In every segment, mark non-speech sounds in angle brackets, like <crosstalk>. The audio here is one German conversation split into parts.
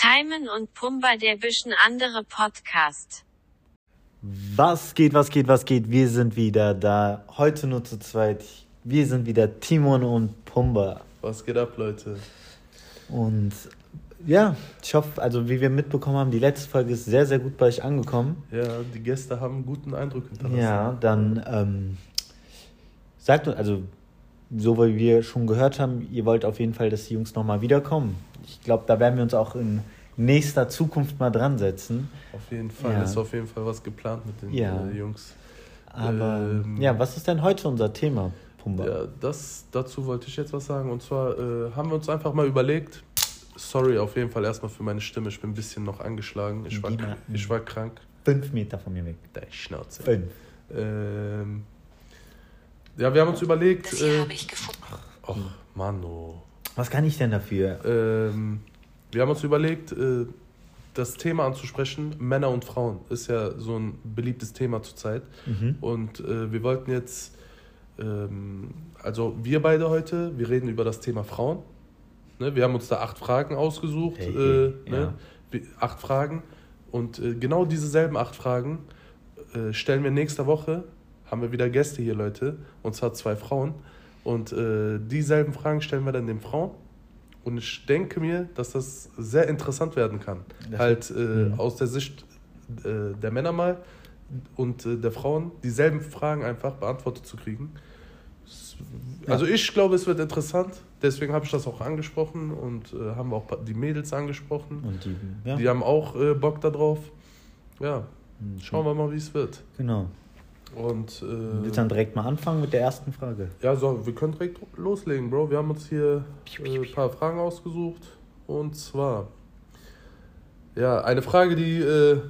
Timon und Pumba der bisschen andere Podcast. Was geht, was geht, was geht? Wir sind wieder da. Heute nur zu zweit. Wir sind wieder Timon und Pumba. Was geht ab, Leute? Und ja, ich hoffe, also wie wir mitbekommen haben, die letzte Folge ist sehr, sehr gut bei euch angekommen. Ja, die Gäste haben einen guten Eindruck hinterlassen. Ja, dann ähm, sagt uns, also so wie wir schon gehört haben, ihr wollt auf jeden Fall, dass die Jungs nochmal wiederkommen. Ich glaube, da werden wir uns auch in nächster Zukunft mal dran setzen. Auf jeden Fall, Ja. ist auf jeden Fall was geplant mit den Ja. äh, Jungs. Aber Ähm, ja, was ist denn heute unser Thema, Pumba? Ja, das, dazu wollte ich jetzt was sagen. Und zwar äh, haben wir uns einfach mal überlegt, sorry auf jeden Fall erstmal für meine Stimme, ich bin ein bisschen noch angeschlagen. Ich war, ich war krank. Fünf Meter von mir weg. Deine Schnauze. Fünf. Ähm, ja, wir haben uns überlegt. Das hier Äh, habe ich gefunden. ach, Mann, oh. Was kann ich denn dafür? Ähm, wir haben uns überlegt, äh, das Thema anzusprechen, Männer und Frauen, ist ja so ein beliebtes Thema zurzeit. Mhm. Und äh, wir wollten jetzt, ähm, also wir beide heute, wir reden über das Thema Frauen. Ne? Wir haben uns da acht Fragen ausgesucht, Hey, äh, hey, ne? ja. Acht Fragen. Und äh, genau diese selben acht Fragen äh, stellen wir nächste Woche, haben wir wieder Gäste hier, Leute, und zwar zwei Frauen. Und äh, dieselben Fragen stellen wir dann den Frauen. Und ich denke mir, dass das sehr interessant werden kann. Das- halt äh, Mhm. aus der Sicht äh, der Männer mal und äh, der Frauen dieselben Fragen einfach beantwortet zu kriegen. Also ich glaube, es wird interessant. Deswegen habe ich das auch angesprochen und äh, haben auch die Mädels angesprochen. Und die, ja. Die haben auch äh, Bock darauf. Ja, Mhm. schauen wir mal, wie es wird. Genau. Und äh, Willst du dann direkt mal anfangen mit der ersten Frage? ja, so, wir können direkt loslegen, Bro. Wir haben uns hier äh, ein paar Fragen ausgesucht. Und zwar, ja, eine Frage, die, äh,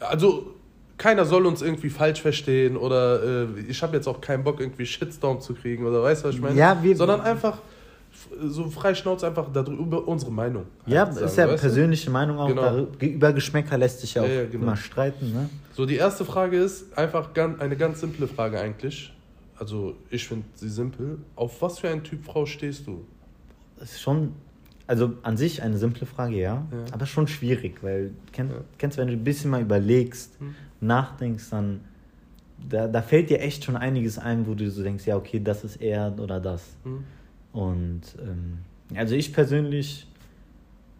also keiner soll uns irgendwie falsch verstehen oder äh, ich habe jetzt auch keinen Bock, irgendwie Shitstorm zu kriegen oder weißt du, was ich meine? Ja, wir- Sondern einfach so frei Schnauze einfach darüber unsere Meinung. halt Ja, sagen, ist ja weißt du? persönliche Meinung auch. Genau. Über Geschmäcker lässt sich ja auch Ja, ja, genau. immer streiten. Ne? So, die erste Frage ist einfach ganz, eine ganz simple Frage eigentlich. Also, ich finde sie simpel. Auf was für einen Typ Frau stehst du? Das ist schon, also an sich eine simple Frage, ja, Ja. aber schon schwierig, weil kenn, kennst du, wenn du ein bisschen mal überlegst, Hm. nachdenkst, dann da, da fällt dir echt schon einiges ein, wo du so denkst, ja, okay, das ist er oder das. Hm? Und ähm, also ich persönlich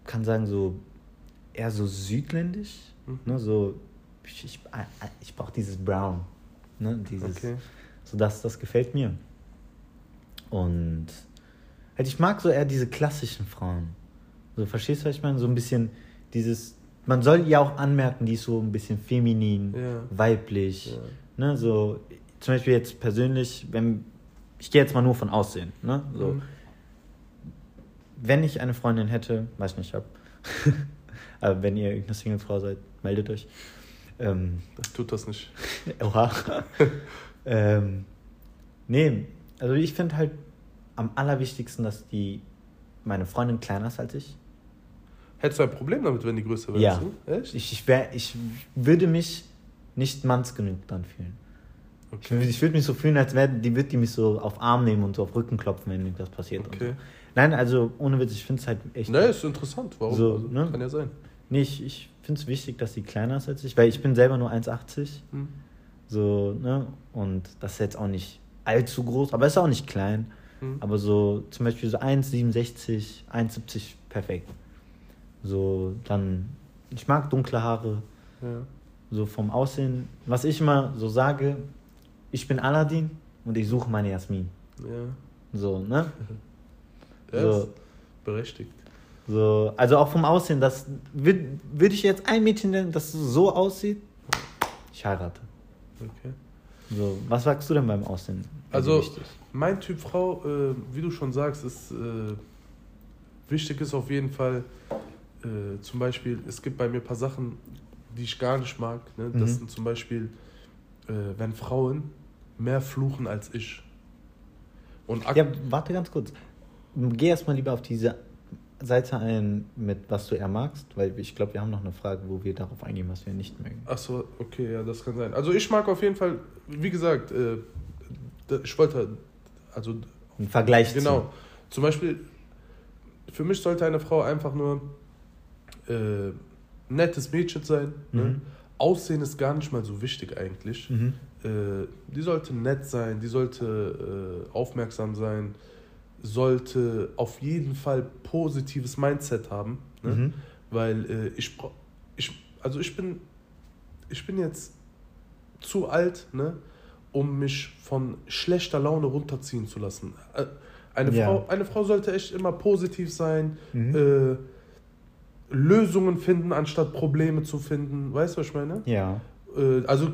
kann sagen, so eher so südländisch, Mhm. ne, so ich, ich, ich brauche dieses Brown, ne, dieses, Okay. so das, das gefällt mir. Und halt, ich mag so eher diese klassischen Frauen. So, verstehst du, was ich meine? So ein bisschen dieses, man soll ja auch anmerken, die ist so ein bisschen feminin, Ja. weiblich. Ja. Ne, so, zum Beispiel jetzt persönlich, wenn, ich gehe jetzt mal nur von Aussehen, ne? So, Mhm. wenn ich eine Freundin hätte, weiß nicht, ob, <laughs> aber wenn ihr irgendeine Singlefrau seid, meldet euch. Ähm, Tut das nicht. <laughs> Oha. <laughs> ähm, nee, also ich finde halt am allerwichtigsten, dass die meine Freundin kleiner ist als ich. Hättest du ein Problem damit, wenn die größer wäre? Ja. Echt? Ich, ich, wär, ich würde mich nicht manns genug dann fühlen. Ich, Okay. würd- ich würde mich so fühlen, als wäre die, wird die mich so auf Arm nehmen und so auf Rücken klopfen, wenn das passiert. Okay. so. Nein, also ohne Witz, ich finde es halt echt. Ne, ist interessant. Warum? So, also, ne? Kann ja sein. Nee, ich, ich finde es wichtig, dass sie kleiner ist als ich, weil ich bin selber nur 1,80. Hm? So, ne? Und das ist jetzt auch nicht allzu groß, aber ist auch nicht klein. Hm? Aber so zum Beispiel so 1,67, 1,70 perfekt. So, dann, ich mag dunkle Haare, Ja. so vom Aussehen. Was ich immer so sage, ich bin Aladdin und ich suche meine Jasmin. Ja. So, ne? <laughs> ja So. berechtigt. So, also auch vom Aussehen, das würde würd ich jetzt ein Mädchen nennen, das so aussieht, ich heirate. Okay. So, was sagst du denn beim Aussehen? Also, wichtig? mein Typ Frau, äh, wie du schon sagst, ist äh, wichtig ist auf jeden Fall, äh, zum Beispiel, es gibt bei mir ein paar Sachen, die ich gar nicht mag. Ne? Das Mhm. sind zum Beispiel, äh, wenn Frauen mehr fluchen als ich. Und Ja, warte ganz kurz. Geh erstmal lieber auf diese Seite ein, mit was du eher magst, weil ich glaube, wir haben noch eine Frage, wo wir darauf eingehen, was wir nicht mögen. Ach so, okay, ja, das kann sein. Also ich mag auf jeden Fall, wie gesagt, äh, ich wollte, also Ein Vergleich genau. Zum Beispiel, für mich sollte eine Frau einfach nur äh, nettes Mädchen sein. Ne? Mhm. Aussehen ist gar nicht mal so wichtig eigentlich. Mhm. Äh, die sollte nett sein, die sollte äh, aufmerksam sein, sollte auf jeden Fall positives Mindset haben. Ne? Mhm. Weil äh, ich, ich, also ich bin, ich bin jetzt zu alt, ne, um mich von schlechter Laune runterziehen zu lassen. Eine, Ja. Frau, eine Frau sollte echt immer positiv sein, Mhm. äh, Lösungen finden, anstatt Probleme zu finden. Weißt du, was ich meine? Ja. Äh, also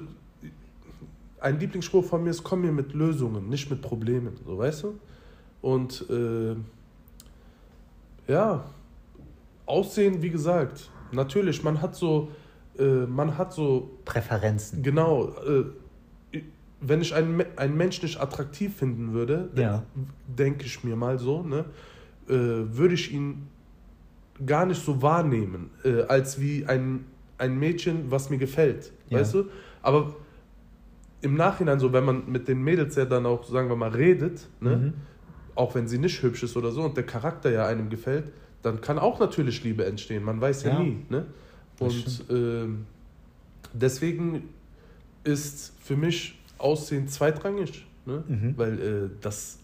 ein Lieblingsspruch von mir ist, komm mir mit Lösungen, nicht mit Problemen, so weißt du? Und äh, ja, Aussehen, wie gesagt, natürlich, man hat so, äh, man hat so, Präferenzen. genau, äh, wenn ich einen, einen Mensch nicht attraktiv finden würde, Ja. denke ich mir mal so, ne, äh, würde ich ihn gar nicht so wahrnehmen, äh, als wie ein, ein Mädchen, was mir gefällt. Ja. Weißt du? Aber im Nachhinein, so wenn man mit den Mädels ja dann auch, sagen wir mal, redet, ne, Mhm. auch wenn sie nicht hübsch ist oder so und der Charakter ja einem gefällt, dann kann auch natürlich Liebe entstehen. Man weiß ja, Ja. nie. Ne? Und ähm, deswegen ist für mich Aussehen zweitrangig. Ne? Mhm. Weil äh, das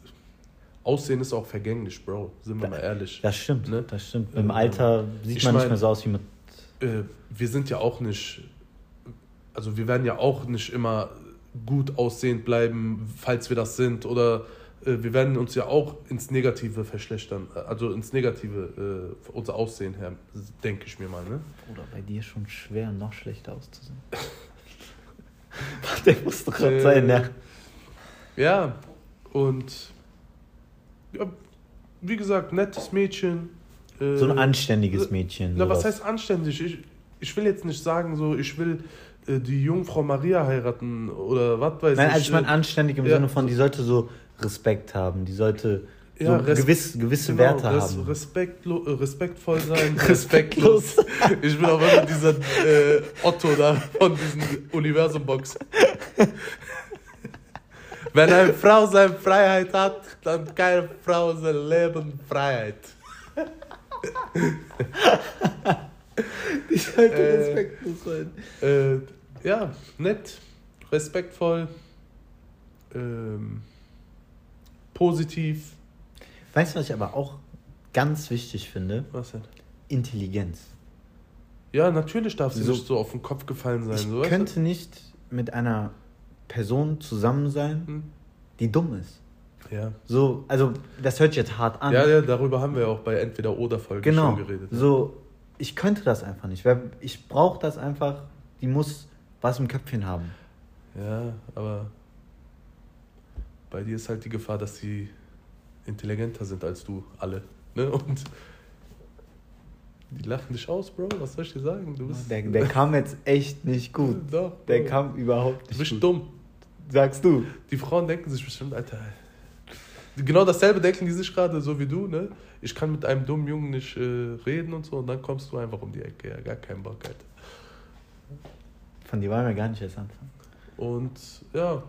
Aussehen ist auch vergänglich, Bro. Sind wir mal ehrlich. Das stimmt, Ne? das stimmt. Äh, Im Alter sieht man nicht mein- mehr so aus wie mit. Äh, wir sind ja auch nicht, also wir werden ja auch nicht immer gut aussehend bleiben, falls wir das sind. Oder äh, wir werden uns ja auch ins Negative verschlechtern. Also ins Negative, äh, unser Aussehen her, denke ich mir mal. Ne? Oder bei dir schon schwer, noch schlechter auszusehen. <laughs> Der muss doch gerade Äh, sein, ne? Ja, und ja, wie gesagt, nettes Mädchen. äh, So ein anständiges Mädchen. Na, was sowas. heißt anständig? Ich, ich will jetzt nicht sagen, so, ich will äh, die Jungfrau Maria heiraten oder was weiß Nein, ich. also ich meine äh, anständig im ja, Sinne von, die sollte so Respekt haben, die sollte so Ja, Res- gewiss, gewisse genau, Werte res, haben. Respektlo, äh, respektvoll sein, <laughs> Respektlos. <laughs> Ich bin auch immer dieser äh, Otto da von diesen Universum-Box. <laughs> Wenn eine Frau seine Freiheit hat, dann keine Frau sein Leben Freiheit. <laughs> Die sollte Äh, respektlos sein. Äh, ja, nett, respektvoll, ähm, positiv. Weißt du, was ich aber auch ganz wichtig finde? Was denn? Intelligenz. Ja, natürlich darf sie So- nicht so auf den Kopf gefallen sein. Ich so, könnte nicht mit einer Person zusammen sein? Hm? die dumm ist. Ja. So, also das hört sich jetzt hart an. ja, ja, darüber haben wir auch bei Entweder-Oder-Folgen genau. schon geredet. ne? So, ich könnte das einfach nicht. Ich brauche das einfach. Die muss was im Köpfchen haben. Ja, aber bei dir ist halt die Gefahr, dass sie intelligenter sind als du alle. Ne? Und die lachen dich aus, Bro. Was soll ich dir sagen? Du bist, Der, der kam jetzt echt nicht gut. Doch, Der Bro. kam überhaupt Du nicht bist gut. dumm. Sagst du? Die Frauen denken sich bestimmt, Alter. Genau dasselbe denken die sich gerade, so wie du, ne? Ich kann mit einem dummen Jungen nicht äh, reden und so, und dann kommst du einfach um die Ecke. Ja, gar keinen Bock, Alter. Von dir wollen wir gar nicht erst anfangen. Und ja,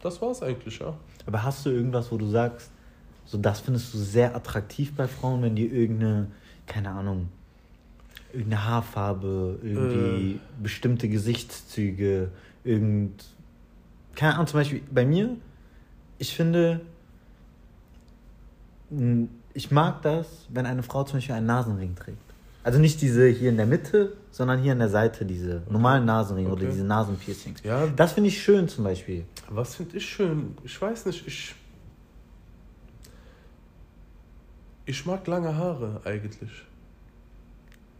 das war's eigentlich, ja. Aber hast du irgendwas, wo du sagst, so das findest du sehr attraktiv bei Frauen, wenn die irgendeine, keine Ahnung, irgendeine Haarfarbe, irgendwie Äh. bestimmte Gesichtszüge, irgend. Keine Ahnung, zum Beispiel bei mir, ich finde, ich mag das, wenn eine Frau zum Beispiel einen Nasenring trägt. Also nicht diese hier in der Mitte, sondern hier an der Seite, diese normalen Nasenringe oder Okay. diese Nasenpiercings. Ja, Das finde ich schön zum Beispiel. was finde ich schön? Ich weiß nicht, ich. Ich mag lange Haare eigentlich.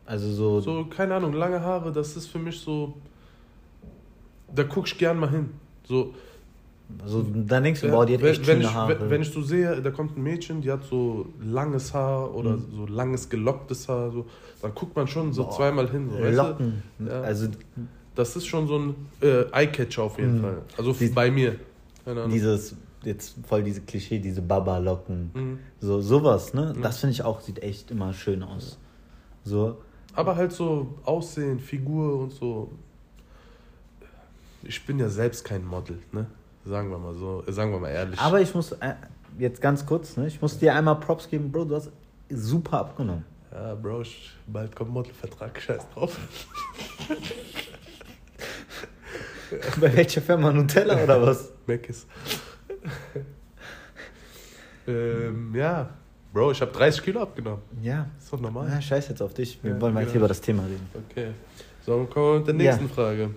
Also so, So, keine Ahnung, lange Haare, das ist für mich so. Da guck ich gern mal hin. So, so dann denkst du, Ja, boah, die hat wenn, echt wenn, schöne ich, Haare. wenn, ich so sehe, da kommt ein Mädchen, die hat so langes Haar oder Mhm. so langes gelocktes Haar, so, dann guckt man schon so Boah, zweimal hin. So, Locken. Ja. Also Das ist schon so ein äh, Eye-Catcher auf jeden Mhm. Fall. Also Die- bei mir. Dieses, jetzt voll diese Klischee, diese Baba-Locken. Mhm. So, sowas, ne? Mhm. Das finde ich auch, sieht echt immer schön aus. So, Aber halt so Aussehen, Figur und so. Ich bin ja selbst kein Model, ne? Sagen wir mal so, äh, sagen wir mal ehrlich. aber ich muss, äh, jetzt ganz kurz, ne? Ich muss dir einmal Props geben, Bro, du hast super abgenommen. Ja, Bro, ich, bald kommt Modelvertrag, <laughs> scheiß drauf. <laughs> Bei welcher Firma Nutella oder was? Meckes. <laughs> ähm, ja, Bro, ich habe 30 Kilo abgenommen. Ja. Ist doch normal. Ah, scheiß jetzt auf dich. Wir Ja, wollen weiter genau. über das Thema reden. Okay. So, kommen wir mit der nächsten Ja. Frage.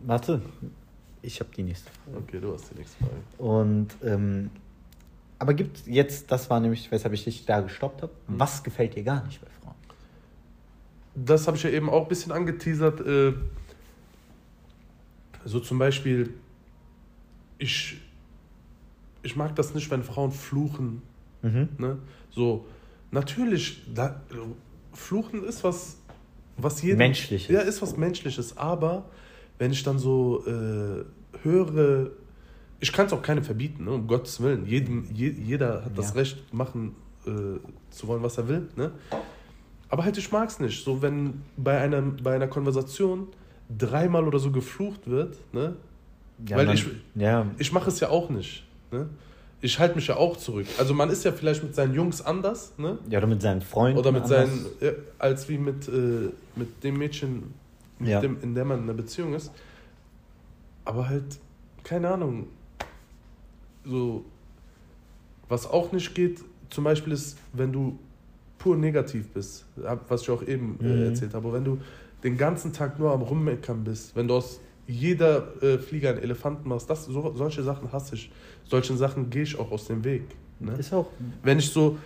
Warte. Ich habe die nächste. Okay, du hast die nächste Frage. Und, ähm, aber gibt jetzt, das war nämlich, weshalb ich dich da gestoppt habe, Mhm. was gefällt dir gar nicht bei Frauen? Das habe ich ja eben auch ein bisschen angeteasert. Äh, so zum Beispiel, ich, ich mag das nicht, wenn Frauen fluchen. Mhm. Ne? So, natürlich, da, Fluchen ist was, was jedem... Menschliches. Ja, ist was Menschliches, aber wenn ich dann so äh, höre, ich kann es auch keinem verbieten, ne? um Gottes Willen. Jedem, je, jeder hat das Ja. Recht, machen äh, zu wollen, was er will. Ne? Aber halt, ich mag es nicht. So, wenn bei einer, bei einer Konversation dreimal oder so geflucht wird, ne? Ja, Weil man, ich- ja, ich mache es ja auch nicht. Ne? Ich halte mich ja auch zurück. Also man ist ja vielleicht mit seinen Jungs anders, ne? ja, oder mit seinen Freunden. Oder mit anders. seinen, ja, als wie mit, äh, mit dem Mädchen, mit Ja. dem, in der man in einer Beziehung ist. Aber halt, keine Ahnung, so, was auch nicht geht, zum Beispiel ist, wenn du pur negativ bist, was ich auch eben äh, Mhm. erzählt habe, wenn du den ganzen Tag nur am Rummeckern bist, wenn du aus jeder äh, Flieger einen Elefanten machst, das, so, solche Sachen hasse ich. Solchen Sachen gehe ich auch aus dem Weg. Ne? Ist auch. Wenn ich so,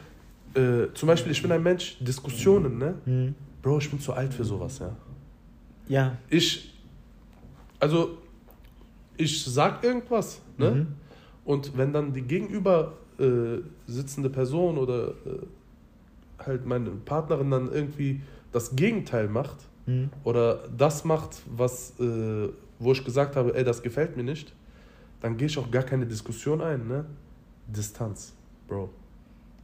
äh, zum Beispiel, ich bin ein Mensch, Diskussionen, ne? Mhm. Bro, ich bin zu alt für sowas, ja. Ja. Ich, also, ich sag irgendwas, ne? Mhm. Und wenn dann die gegenüber äh, sitzende Person oder äh, halt meine Partnerin dann irgendwie das Gegenteil macht Mhm. oder das macht, was, äh, wo ich gesagt habe, ey, das gefällt mir nicht, dann gehe ich auch gar keine Diskussion ein, ne? Distanz, Bro.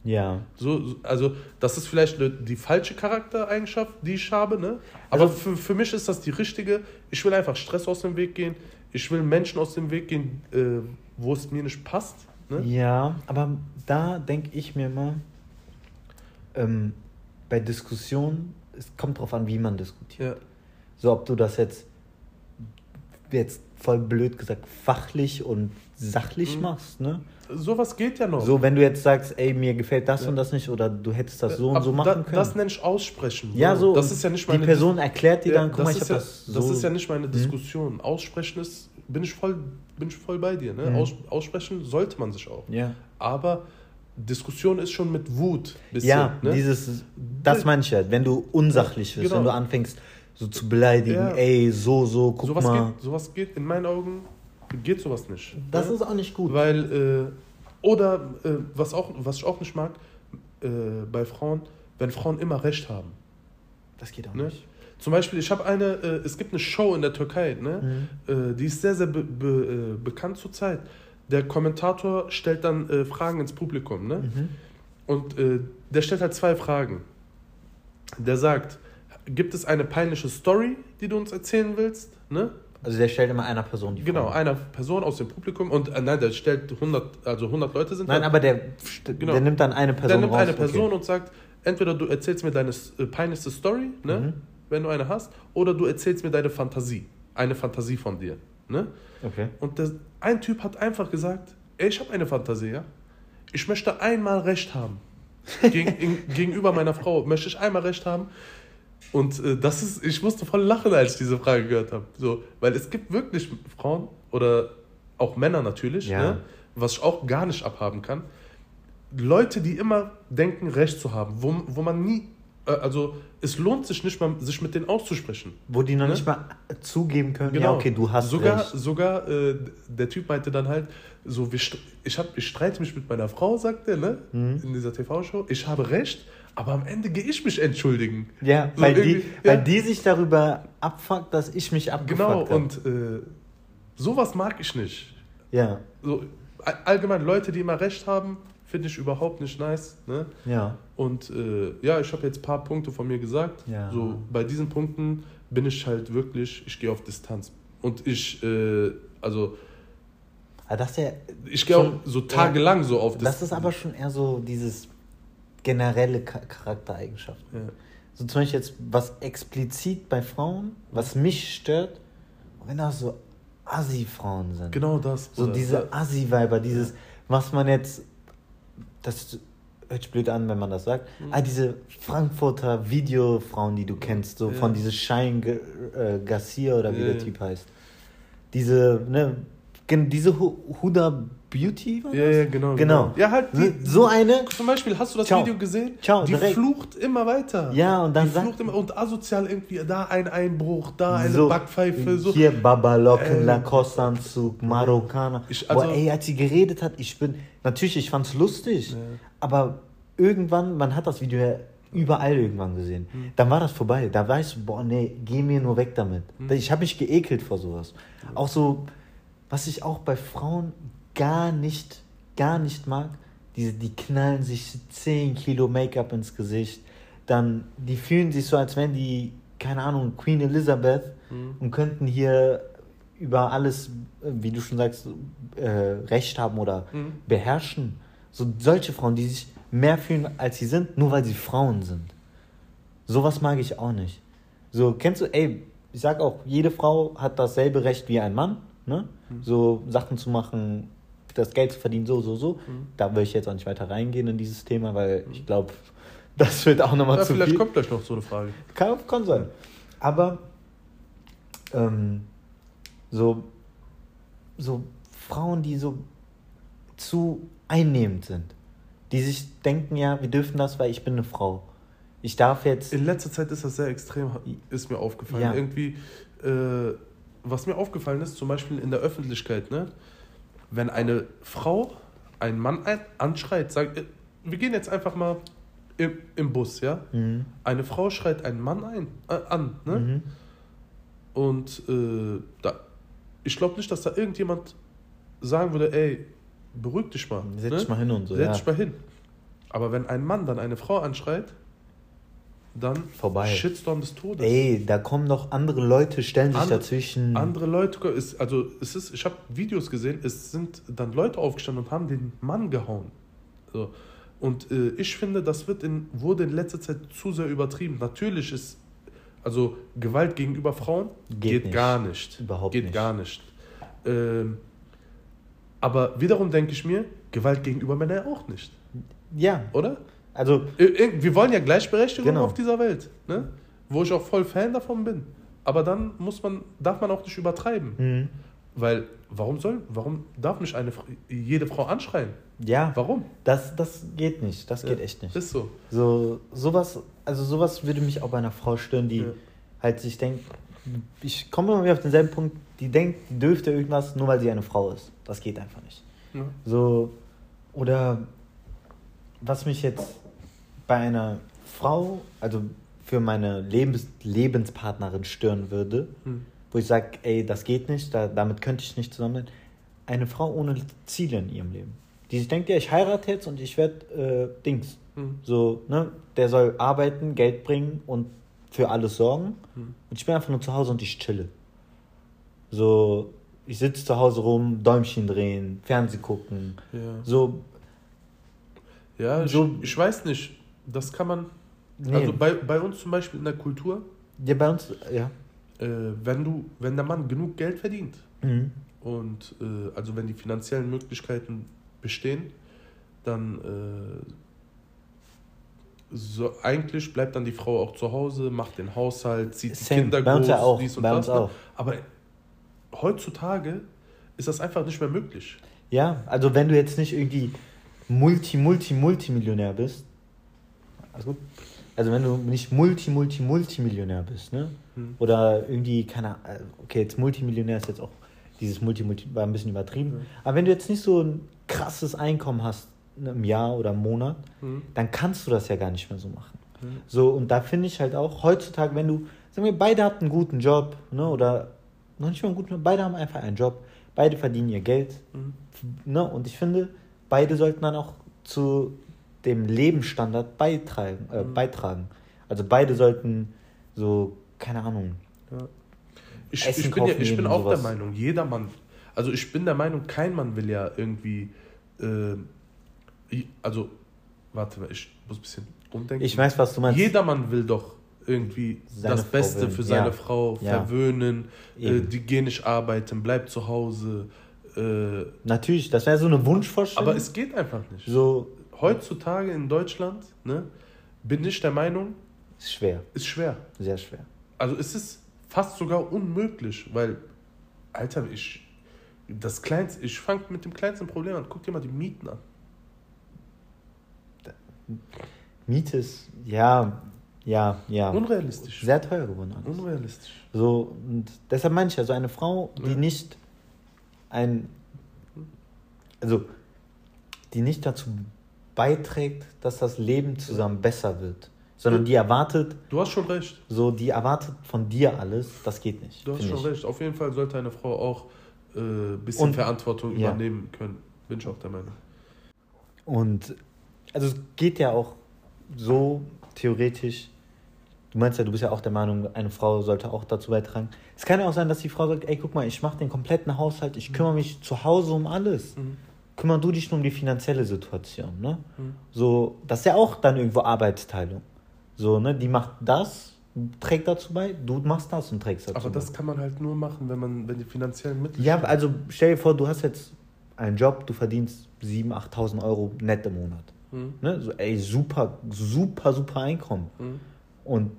Ja. So, so- also das ist vielleicht die falsche Charaktereigenschaft, die ich habe, ne? Aber Also- für, für mich ist das die richtige. Ich will einfach Stress aus dem Weg gehen. Ich will Menschen aus dem Weg gehen, äh, wo es mir nicht passt. Ne? Ja, aber da denke ich mir immer, ähm, bei Diskussionen, es kommt drauf an, wie man diskutiert. Ja. So, ob du das jetzt, jetzt voll blöd gesagt, fachlich und sachlich Mhm. machst, ne? Sowas geht ja noch. So, wenn du jetzt sagst, ey, mir gefällt das Ja. und das nicht oder du hättest das so und so machen können. Das nenne ich aussprechen. ja, so. Das ist ja nicht Die meine Person erklärt dir Ja, dann, guck mal, ich habe ja, das so. das ist ja nicht meine Diskussion. Aussprechen ist, bin ich voll, bin ich voll bei dir. Ne? Mhm. Aus, aussprechen sollte man sich auch. Ja, Aber Diskussion ist schon mit Wut. Bisschen, ja ne? dieses, das meine ich halt, wenn du unsachlich bist, Genau. wenn du anfängst so zu beleidigen, ey, so, so, guck sowas, mal. geht, sowas geht, in meinen Augen, geht sowas nicht. Das ne? ist auch nicht gut. Weil, äh, oder äh, was, auch, was ich auch nicht mag, äh, bei Frauen, wenn Frauen immer Recht haben. Das geht auch Ne? nicht. Zum Beispiel, ich habe eine, äh, es gibt eine Show in der Türkei, ne? Mhm. Äh, die ist sehr, sehr be be äh, bekannt zurzeit. Der Kommentator stellt dann Fragen ins Publikum, ne? Mhm. Und der stellt halt zwei Fragen. Der sagt, gibt es eine peinliche Story, die du uns erzählen willst? Ne? Also der stellt immer einer Person die Genau, Frage. einer Person aus dem Publikum und äh, nein, der stellt 100, also 100 Leute sind Nein, da. aber der, Genau. der nimmt dann eine Person der nimmt raus. eine Person okay. und sagt, entweder du erzählst mir deine äh, peinlichste Story, ne, Mhm. wenn du eine hast, oder du erzählst mir deine Fantasie, eine Fantasie von dir. Ne? Okay. Und der, ein Typ hat einfach gesagt, ey, ich habe eine Fantasie, ja? Ich möchte einmal Recht haben. Gegen, in, <laughs> gegenüber meiner Frau möchte ich einmal Recht haben. Und äh, das ist, ich musste voll lachen, als ich diese Frage gehört habe. So, weil es gibt wirklich Frauen oder auch Männer natürlich, Ja. ne, was ich auch gar nicht abhaben kann. Leute, die immer denken, Recht zu haben, wo, wo man nie, äh, also es lohnt sich nicht mal, sich mit denen auszusprechen. Wo die noch Ne? nicht mal zugeben können, ja, okay, du hast Genau. sogar, recht. Sogar äh, der Typ meinte dann halt, so, ich, hab, ich streite mich mit meiner Frau, sagt er, ne? Mhm. In dieser TV-Show. Ich habe recht, aber am Ende gehe ich mich entschuldigen. Ja, So weil, die, irgendwie- weil ja. die sich darüber abfuckt, dass ich mich abgefuckt Genau, habe. und äh, sowas mag ich nicht. Ja, So, all- allgemein, Leute, die immer recht haben, finde ich überhaupt nicht nice. Ne? ja. Und äh, ja, ich habe jetzt ein paar Punkte von mir gesagt. Ja. So, bei diesen Punkten bin ich halt wirklich, ich gehe auf Distanz. Und ich, äh, also, Aber das ist ja, ich gehe auch so tagelang so auf das ist aber schon eher so dieses generelle Cha- Charaktereigenschaften. Ja. So zum Beispiel jetzt, was explizit bei Frauen, was mich stört, wenn das so Assi-Frauen sind. Genau das. So Bruder. diese. Assi-Weiber, dieses, was man jetzt, das hört sich blöd an, wenn man das sagt, Mhm. ah, diese Frankfurter Videofrauen, die du kennst, so Ja. von dieses Shine G- äh, Garcia oder wie Ja, der. Typ heißt. Diese, ne, diese Hu- Huda Beauty war Ja, das? ja, genau. Genau. Ja, halt die, So eine, Zum Beispiel, hast du das Ciao. Video gesehen? Ciao, die direkt. flucht immer weiter. Ja, und dann die sagt- flucht immer und asozial irgendwie, da ein Einbruch, da eine so, Backpfeife, so. hier Babalocken, Äh, Lacoste-Anzug, Marokkaner. Ich- Boah, also- ey, als sie geredet hat, ich bin, natürlich, ich fand's lustig, aber irgendwann, man hat das Video ja überall irgendwann gesehen. Hm. Dann war das vorbei. Da weißt du, boah, nee, geh mir nur weg damit. Hm. Ich habe mich geekelt vor sowas. Auch so, was ich auch bei Frauen gar nicht, gar nicht mag, diese, die knallen sich 10 Kilo Make-up ins Gesicht. Dann, die fühlen sich so, als wären die, keine Ahnung, Queen Elizabeth Hm. und könnten hier über alles, wie du schon sagst, äh, Recht haben oder Mhm. beherrschen. So solche Frauen, die sich mehr fühlen, als sie sind, nur weil sie Frauen sind. Sowas mag ich auch nicht. So, kennst du, ey, ich sag auch, jede Frau hat dasselbe Recht wie ein Mann, ne? Mhm. So Sachen zu machen, das Geld zu verdienen, so, so, so. Mhm. Da will ich jetzt auch nicht weiter reingehen in dieses Thema, weil ich glaube, <laughs> das wird auch nochmal Ja, zu vielleicht viel. kommt gleich noch so eine Frage. Kann, kann sein. Aber ähm, so, so Frauen, die so zu einnehmend sind, die sich denken, ja, wir dürfen das, weil ich bin eine Frau. Ich darf jetzt. In letzter Zeit ist das sehr extrem, ist mir aufgefallen. Ja. Irgendwie, äh, was mir aufgefallen ist, zum Beispiel in der Öffentlichkeit, ne? Wenn eine Frau einen Mann anschreit, sagt, äh, wir gehen jetzt einfach mal im, im Bus, ja? Mhm. Eine Frau schreit einen Mann ein, äh, an, ne? Mhm. Und äh, da, ich glaube nicht, dass da irgendjemand sagen würde, ey, beruhig dich mal. Setz ne? dich mal hin und so. Setz ja. dich mal hin. Aber wenn ein Mann dann eine Frau anschreit, dann Vorbei. Shitstorm des Todes. Ey, da kommen noch andere Leute, stellen sich Andere- dazwischen. Andere Leute, ist, also es ist, ich habe Videos gesehen, es sind dann Leute aufgestanden und haben den Mann gehauen. So. Und äh, ich finde, das wird in, wurde in letzter Zeit zu sehr übertrieben. Natürlich ist, also Gewalt gegenüber Frauen Geht geht, nicht. gar nicht. Überhaupt geht nicht. gar nicht. Ähm, aber wiederum denke ich mir, Gewalt gegenüber Männern auch nicht, ja, oder? Also Äh, äh, Wir wollen ja Gleichberechtigung Genau. auf dieser Welt, ne? wo ich auch voll Fan davon bin. Aber dann muss man, darf man auch nicht übertreiben. mhm. Weil, warum soll, warum darf mich eine, jede Frau anschreien? ja, Warum? das, das geht nicht. Das geht Ja, echt nicht. Ist so. So, sowas, also sowas würde mich auch bei einer Frau stören, die Ja. halt sich denkt, ich komme immer wieder auf denselben Punkt, die denkt, die dürfte irgendwas, nur weil sie eine Frau ist. Das geht einfach nicht. Ja. So, oder was mich jetzt bei einer Frau, also für meine Lebens Lebenspartnerin stören würde, Hm. wo ich sage, ey, das geht nicht, da, damit könnte ich nicht zusammen sein. Eine Frau ohne Ziele in ihrem Leben. Die sich denkt, ja, ich heirate jetzt und ich werde äh, Dings. Hm. So, ne, der soll arbeiten, Geld bringen und für alles sorgen. Hm. Und ich bin einfach nur zu Hause und ich chille. So, ich sitze zu Hause rum, Däumchen drehen, Fernseh gucken. Ja, So, ja ich, So- ich weiß nicht. Das kann man. nee. Also bei, bei uns zum Beispiel in der Kultur, ja, bei uns, ja. äh, wenn du, wenn der Mann genug Geld verdient Mhm. und äh, also wenn die finanziellen Möglichkeiten bestehen, dann äh, so, eigentlich bleibt dann die Frau auch zu Hause, macht den Haushalt, zieht die Same. Kinder Bei uns groß, ja auch, dies und bei das. uns ne? auch. Aber heutzutage ist das einfach nicht mehr möglich. Ja, also wenn du jetzt nicht irgendwie Multi, Multi, Multimillionär bist, also gut, also wenn du nicht Multi, Multi, Multimillionär bist, ne? Hm. Oder irgendwie, keine Ahnung, okay, jetzt Multimillionär ist jetzt auch, dieses Multi, Multi war ein bisschen übertrieben, Ja. aber wenn du jetzt nicht so ein krasses Einkommen hast ne, im Jahr oder im Monat, Hm. dann kannst du das ja gar nicht mehr so machen. Hm. So, und da finde ich halt auch, heutzutage, wenn du, sagen wir, beide hatten einen guten Job, ne, oder noch nicht mal einen guten Job, beide haben einfach einen Job, beide verdienen ihr Geld, Hm. ne, und ich finde, beide sollten dann auch zu dem Lebensstandard beitragen, äh, Mhm. beitragen. Also beide sollten so, keine Ahnung, Ja. Ich, Essen ich bin, ja, ich bin auch sowas. der Meinung, jeder Mann, also ich bin der Meinung, kein Mann will ja irgendwie, äh, also warte mal, ich muss ein bisschen umdenken. Ich weiß, was du meinst. Jeder Mann will doch irgendwie Seine das Frau Beste will. für seine Ja. Frau Ja. verwöhnen, äh, die gehen nicht arbeiten, bleibt zu Hause. Äh, Natürlich, das wäre so eine Wunschvorstellung. aber es geht einfach nicht. so Heutzutage in Deutschland, ne, bin ich der Meinung, ist schwer, ist schwer. sehr schwer. Also es ist fast sogar unmöglich, weil, Alter, ich, das kleinste, ich fange mit dem kleinsten Problem an. Guck dir mal die Mieten an. Miete ist, ja, ja, ja. Unrealistisch. Sehr teuer geworden. alles. Unrealistisch. So, und deshalb meine ich ja, so eine Frau, die Ja. nicht ein, also, die nicht dazu beiträgt, dass das Leben zusammen besser wird, sondern die erwartet, Du hast schon recht. so, die erwartet von dir alles, das geht nicht. Du hast schon ich. recht. Auf jeden Fall sollte eine Frau auch ein äh, bisschen Und- Verantwortung ja. übernehmen können. Bin ich auch der Meinung. Und, also, es geht ja auch so theoretisch, du meinst ja, du bist ja auch der Meinung, eine Frau sollte auch dazu beitragen. Es kann ja auch sein, dass die Frau sagt, ey, guck mal, ich mache den kompletten Haushalt, ich kümmere mich zu Hause um alles. Mhm. Kümmer du dich nur um die finanzielle Situation, ne? Mhm. So, das ist ja auch dann irgendwo Arbeitsteilung. So, ne, die macht das, trägt dazu bei, du machst das und trägst dazu Aber bei. das kann man halt nur machen, wenn man, wenn die finanziellen Mittel. Ja, also stell dir vor, du hast jetzt einen Job, du verdienst 7.000, 8.000 Euro net im Monat. Mhm. Ne? So, ey, super, super, super Einkommen. Mhm. Und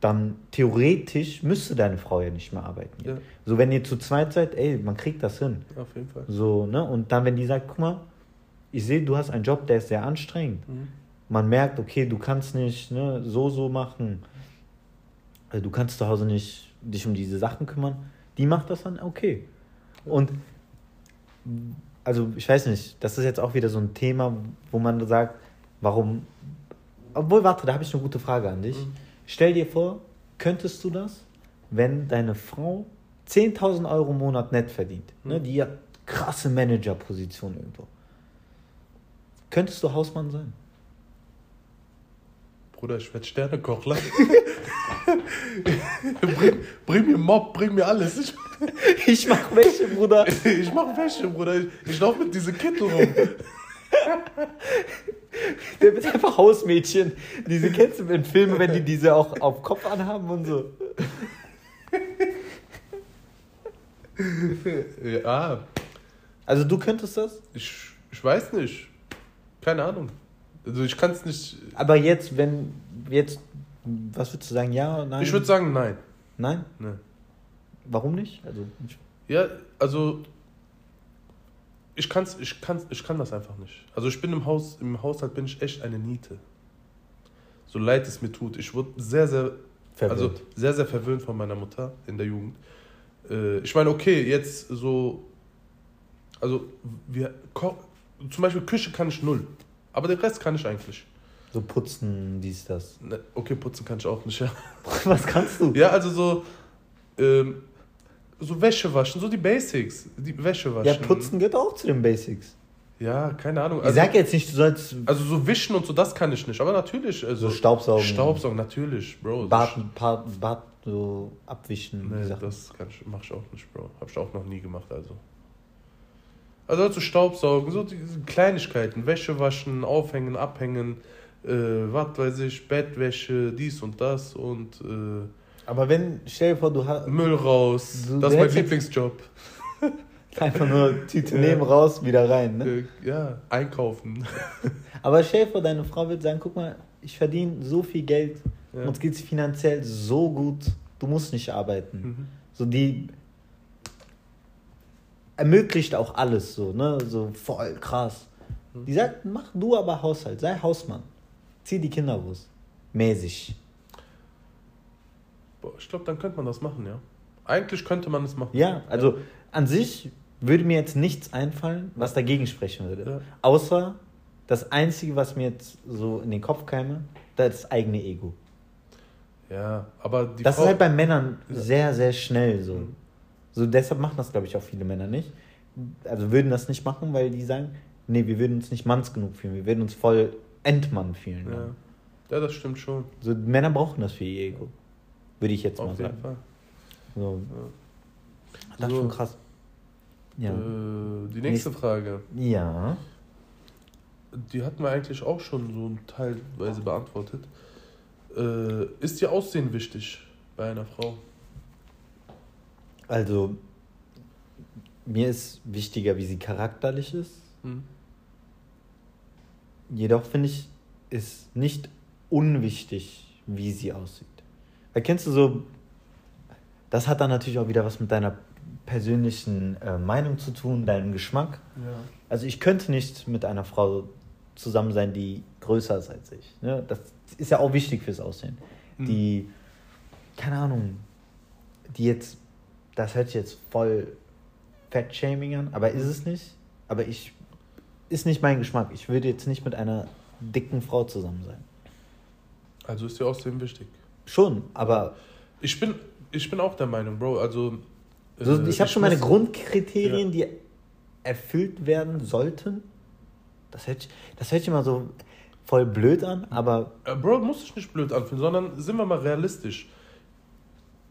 dann theoretisch müsste deine Frau ja nicht mehr arbeiten. Ja, So, wenn ihr zu zweit seid, ey, man kriegt das hin. auf jeden Fall. So, ne? Und dann, wenn die sagt, guck mal, ich sehe, du hast einen Job, der ist sehr anstrengend. Mhm. Man merkt, okay, du kannst nicht ne, so, so machen. Also, du kannst zu Hause nicht dich um diese Sachen kümmern. Die macht das dann okay. Und also ich weiß nicht, das ist jetzt auch wieder so ein Thema, wo man sagt, warum. Obwohl, warte, da habe ich eine gute Frage an dich. Mhm. Stell dir vor, könntest du das, wenn deine Frau 10.000 Euro im Monat net verdient, ne, Mhm. die hat krasse Managerposition irgendwo. Könntest du Hausmann sein? Bruder, ich werde Sternekochler. <laughs> bring, bring mir Mob, bring mir alles. Ich, Ich mach welche, Bruder. <laughs> ich mach Wäsche, Bruder. Ich, ich laufe mit diesem Kittel rum. <laughs> Der wird einfach Hausmädchen. Diese kennst du in Filmen, wenn die diese auch auf Kopf anhaben und so. ja, Also du könntest das? ich, ich weiß nicht. Keine Ahnung. Also ich kann es nicht. Aber jetzt, wenn jetzt, was würdest du sagen? Ja, nein? Ich würde sagen, nein. Nein? Nee. Warum nicht? Also Ja, also ich kann's, ich kann's, ich kann das einfach nicht. Also ich bin im Haus, im Haushalt bin ich echt eine Niete. So leid es mir tut. Ich wurde sehr, sehr, Verwöhnt. also sehr, sehr verwöhnt von meiner Mutter in der Jugend. Äh, ich meine, okay, jetzt so, also wir zum Beispiel Küche kann ich null, aber den Rest kann ich eigentlich. so putzen, dies, das. Ne, Okay, putzen kann ich auch nicht. Ja, <laughs> Was kannst du? ja also so, ähm, so Wäsche waschen, so die Basics, die Wäsche waschen. Ja, putzen gehört auch zu den Basics. Ja, keine Ahnung. Ich sag jetzt nicht, du sollst Also so wischen und so, das kann ich nicht. Aber natürlich. Also so Staubsaugen, Staubsaugen, natürlich, Bro. Bad, Bad, Bad so abwischen. Nee, das kann ich, mach ich auch nicht, Bro. Hab ich auch noch nie gemacht, also. Also halt so Staubsaugen, so diese Kleinigkeiten. Wäsche waschen, aufhängen, abhängen, äh, was weiß ich, Bettwäsche, dies und das und äh, Aber wenn, stell dir vor, du hast Müll raus. Du- das ist mein Lieblingsjob. <laughs> einfach nur Tüte Ja. nehmen, raus, wieder rein. Ne? Äh, ja, einkaufen. <laughs> Aber stell dir vor, deine Frau wird sagen, guck mal, ich verdiene so viel Geld, Ja. uns geht es finanziell so gut, du musst nicht arbeiten. Mhm. So die ermöglicht auch alles so, ne? So voll krass. Mhm. Die sagt, mach du aber Haushalt, sei Hausmann. Zieh die Kinder groß. Mäßig. Boah, ich glaube, dann könnte man das machen, ja. Eigentlich könnte man es machen. Ja, also an sich würde mir jetzt nichts einfallen, was dagegen sprechen würde. Ja. Außer das Einzige, was mir jetzt so in den Kopf käme, das eigene Ego. Ja, aber die das Frau, ist halt bei Männern Ja. sehr, sehr schnell so. Mhm. So deshalb machen das, glaube ich, auch viele Männer nicht. Also würden das nicht machen, weil die sagen, nee, wir würden uns nicht manns genug fühlen, wir würden uns voll Endmann fühlen. Ja. ja, das stimmt schon. So Männer brauchen das für ihr Ego. Würde ich jetzt mal Auf jeden sagen. Fall. So. Das ist So. schon krass. Ja. Äh, die nächste Frage. Ja. die hatten wir eigentlich auch schon so teilweise beantwortet. Äh, ist dir Aussehen wichtig bei einer Frau? Also, mir ist wichtiger, wie sie charakterlich ist. Hm. Jedoch finde ich, ist nicht unwichtig, wie sie aussieht. Erkennst du so, das hat dann natürlich auch wieder was mit deiner persönlichen äh, Meinung zu tun, deinem Geschmack. Ja. Also ich könnte nicht mit einer Frau zusammen sein, die größer ist als ich. Ne? Das ist ja auch wichtig fürs Aussehen. Mhm. Die, keine Ahnung, die jetzt, das hört sich jetzt voll Fettshaming an, aber ist es nicht. Aber ich, ist nicht mein Geschmack. Ich würde jetzt nicht mit einer dicken Frau zusammen sein. Also ist dir Aussehen wichtig? Schon, aber Ich bin, ich bin auch der Meinung, Bro. Also. so, äh, ich habe schon meine Grundkriterien, die erfüllt werden sollten. Das hört, das hört sich immer so voll blöd an, aber Äh, Bro, muss ich nicht blöd anfühlen, sondern sind wir mal realistisch.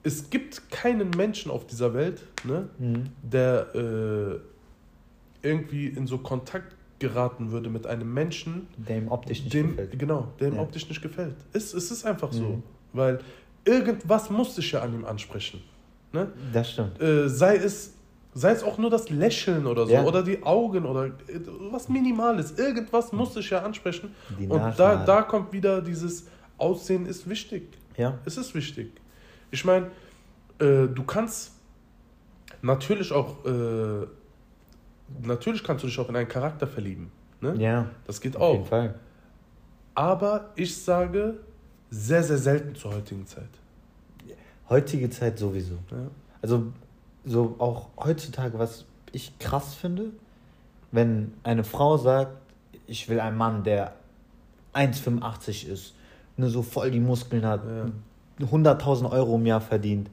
Es gibt keinen Menschen auf dieser Welt, ne, Mhm. der äh, irgendwie in so Kontakt geraten würde mit einem Menschen, der ihm optisch nicht dem, gefällt. genau, der ihm Ja. optisch nicht gefällt. Es, es ist einfach so. Mhm. Weil irgendwas muss sich ja an ihm ansprechen. Ne? Das stimmt. Äh, sei, es, sei es auch nur das Lächeln oder so, Ja. oder die Augen oder äh, was Minimales. Irgendwas muss sich ja ansprechen. Die Und da, da kommt wieder dieses Aussehen ist wichtig. Ja. Es ist wichtig. Ich meine, äh, du kannst natürlich auch, äh, natürlich kannst du dich auch in einen Charakter verlieben. Ne? Ja, Das geht auf jeden auch. Fall. Aber ich sage, sehr, sehr selten zur heutigen Zeit. Heutige Zeit sowieso. Ja. Also, so auch heutzutage, was ich krass finde, wenn eine Frau sagt, ich will einen Mann, der 1,85 ist, nur so voll die Muskeln hat, Ja. 100.000 Euro im Jahr verdient,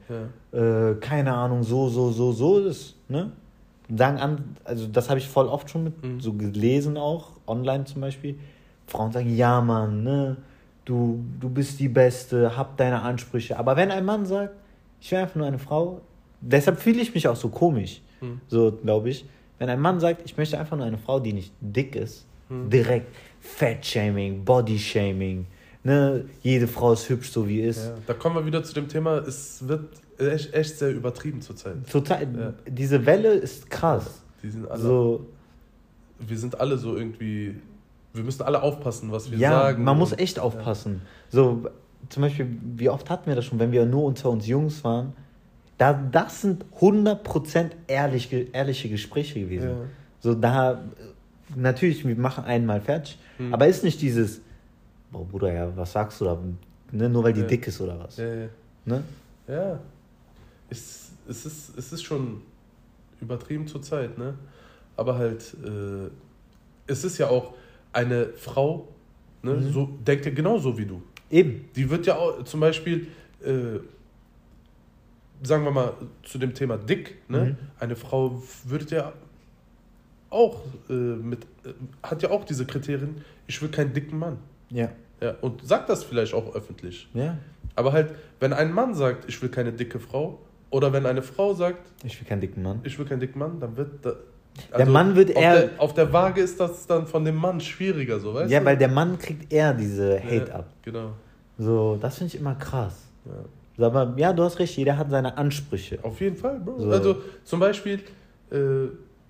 Ja. äh, keine Ahnung, so, so, so, so ist, ne? Sagen an, also das habe ich voll oft schon mit Mhm. so gelesen auch, online zum Beispiel. Frauen sagen, ja Mann, ne, du, du bist die Beste, hab deine Ansprüche. Aber wenn ein Mann sagt, ich will einfach nur eine Frau, deshalb fühle ich mich auch so komisch, Mhm. so glaube ich. Wenn ein Mann sagt, ich möchte einfach nur eine Frau, die nicht dick ist, Mhm. direkt Fat-Shaming, Body-Shaming, ne, jede Frau ist hübsch, so wie ist. Ja. Da kommen wir wieder zu dem Thema, es wird echt, echt sehr übertrieben zurzeit. Total, Ja. diese Welle ist krass. Die sind alle, So, wir sind alle so irgendwie, wir müssen alle aufpassen, was wir ja, sagen. man muss echt aufpassen. So, zum Beispiel, wie oft hatten wir das schon, wenn wir nur unter uns Jungs waren? Da, das sind 100% ehrlich, ehrliche Gespräche gewesen. Ja. So, da, natürlich, wir machen einen mal fertig, Mhm. aber ist nicht dieses, boah, Bruder, ja, was sagst du da? Ne, nur weil die Ja. dick ist oder was? Ja, ja. Ne? ja. Es, es, ist, es ist schon übertrieben zur Zeit, ne? Aber halt, äh, es ist ja auch eine Frau, ne? Mhm. So, denkt ja genauso wie du. Eben. Die wird ja auch zum Beispiel, äh, sagen wir mal, zu dem Thema dick, ne? Mhm. Eine Frau würde ja auch äh, mit, äh, hat ja auch diese Kriterien, ich will keinen dicken Mann. Ja. Ja, und sagt das vielleicht auch öffentlich. Ja. Aber halt, wenn ein Mann sagt, ich will keine dicke Frau, oder wenn eine Frau sagt, Ich will keinen dicken Mann. ich will keinen dicken Mann, dann wird da, Der Mann wird auf eher- Der, auf der Waage ist das dann von dem Mann schwieriger, so weißt ja, du? weil der Mann kriegt eher diese Hate ja, ab. Genau. So, das finde ich immer krass. Ja. So, Aber ja, du hast recht, jeder hat seine Ansprüche. Auf jeden Fall, Bro. So. Also zum Beispiel, äh,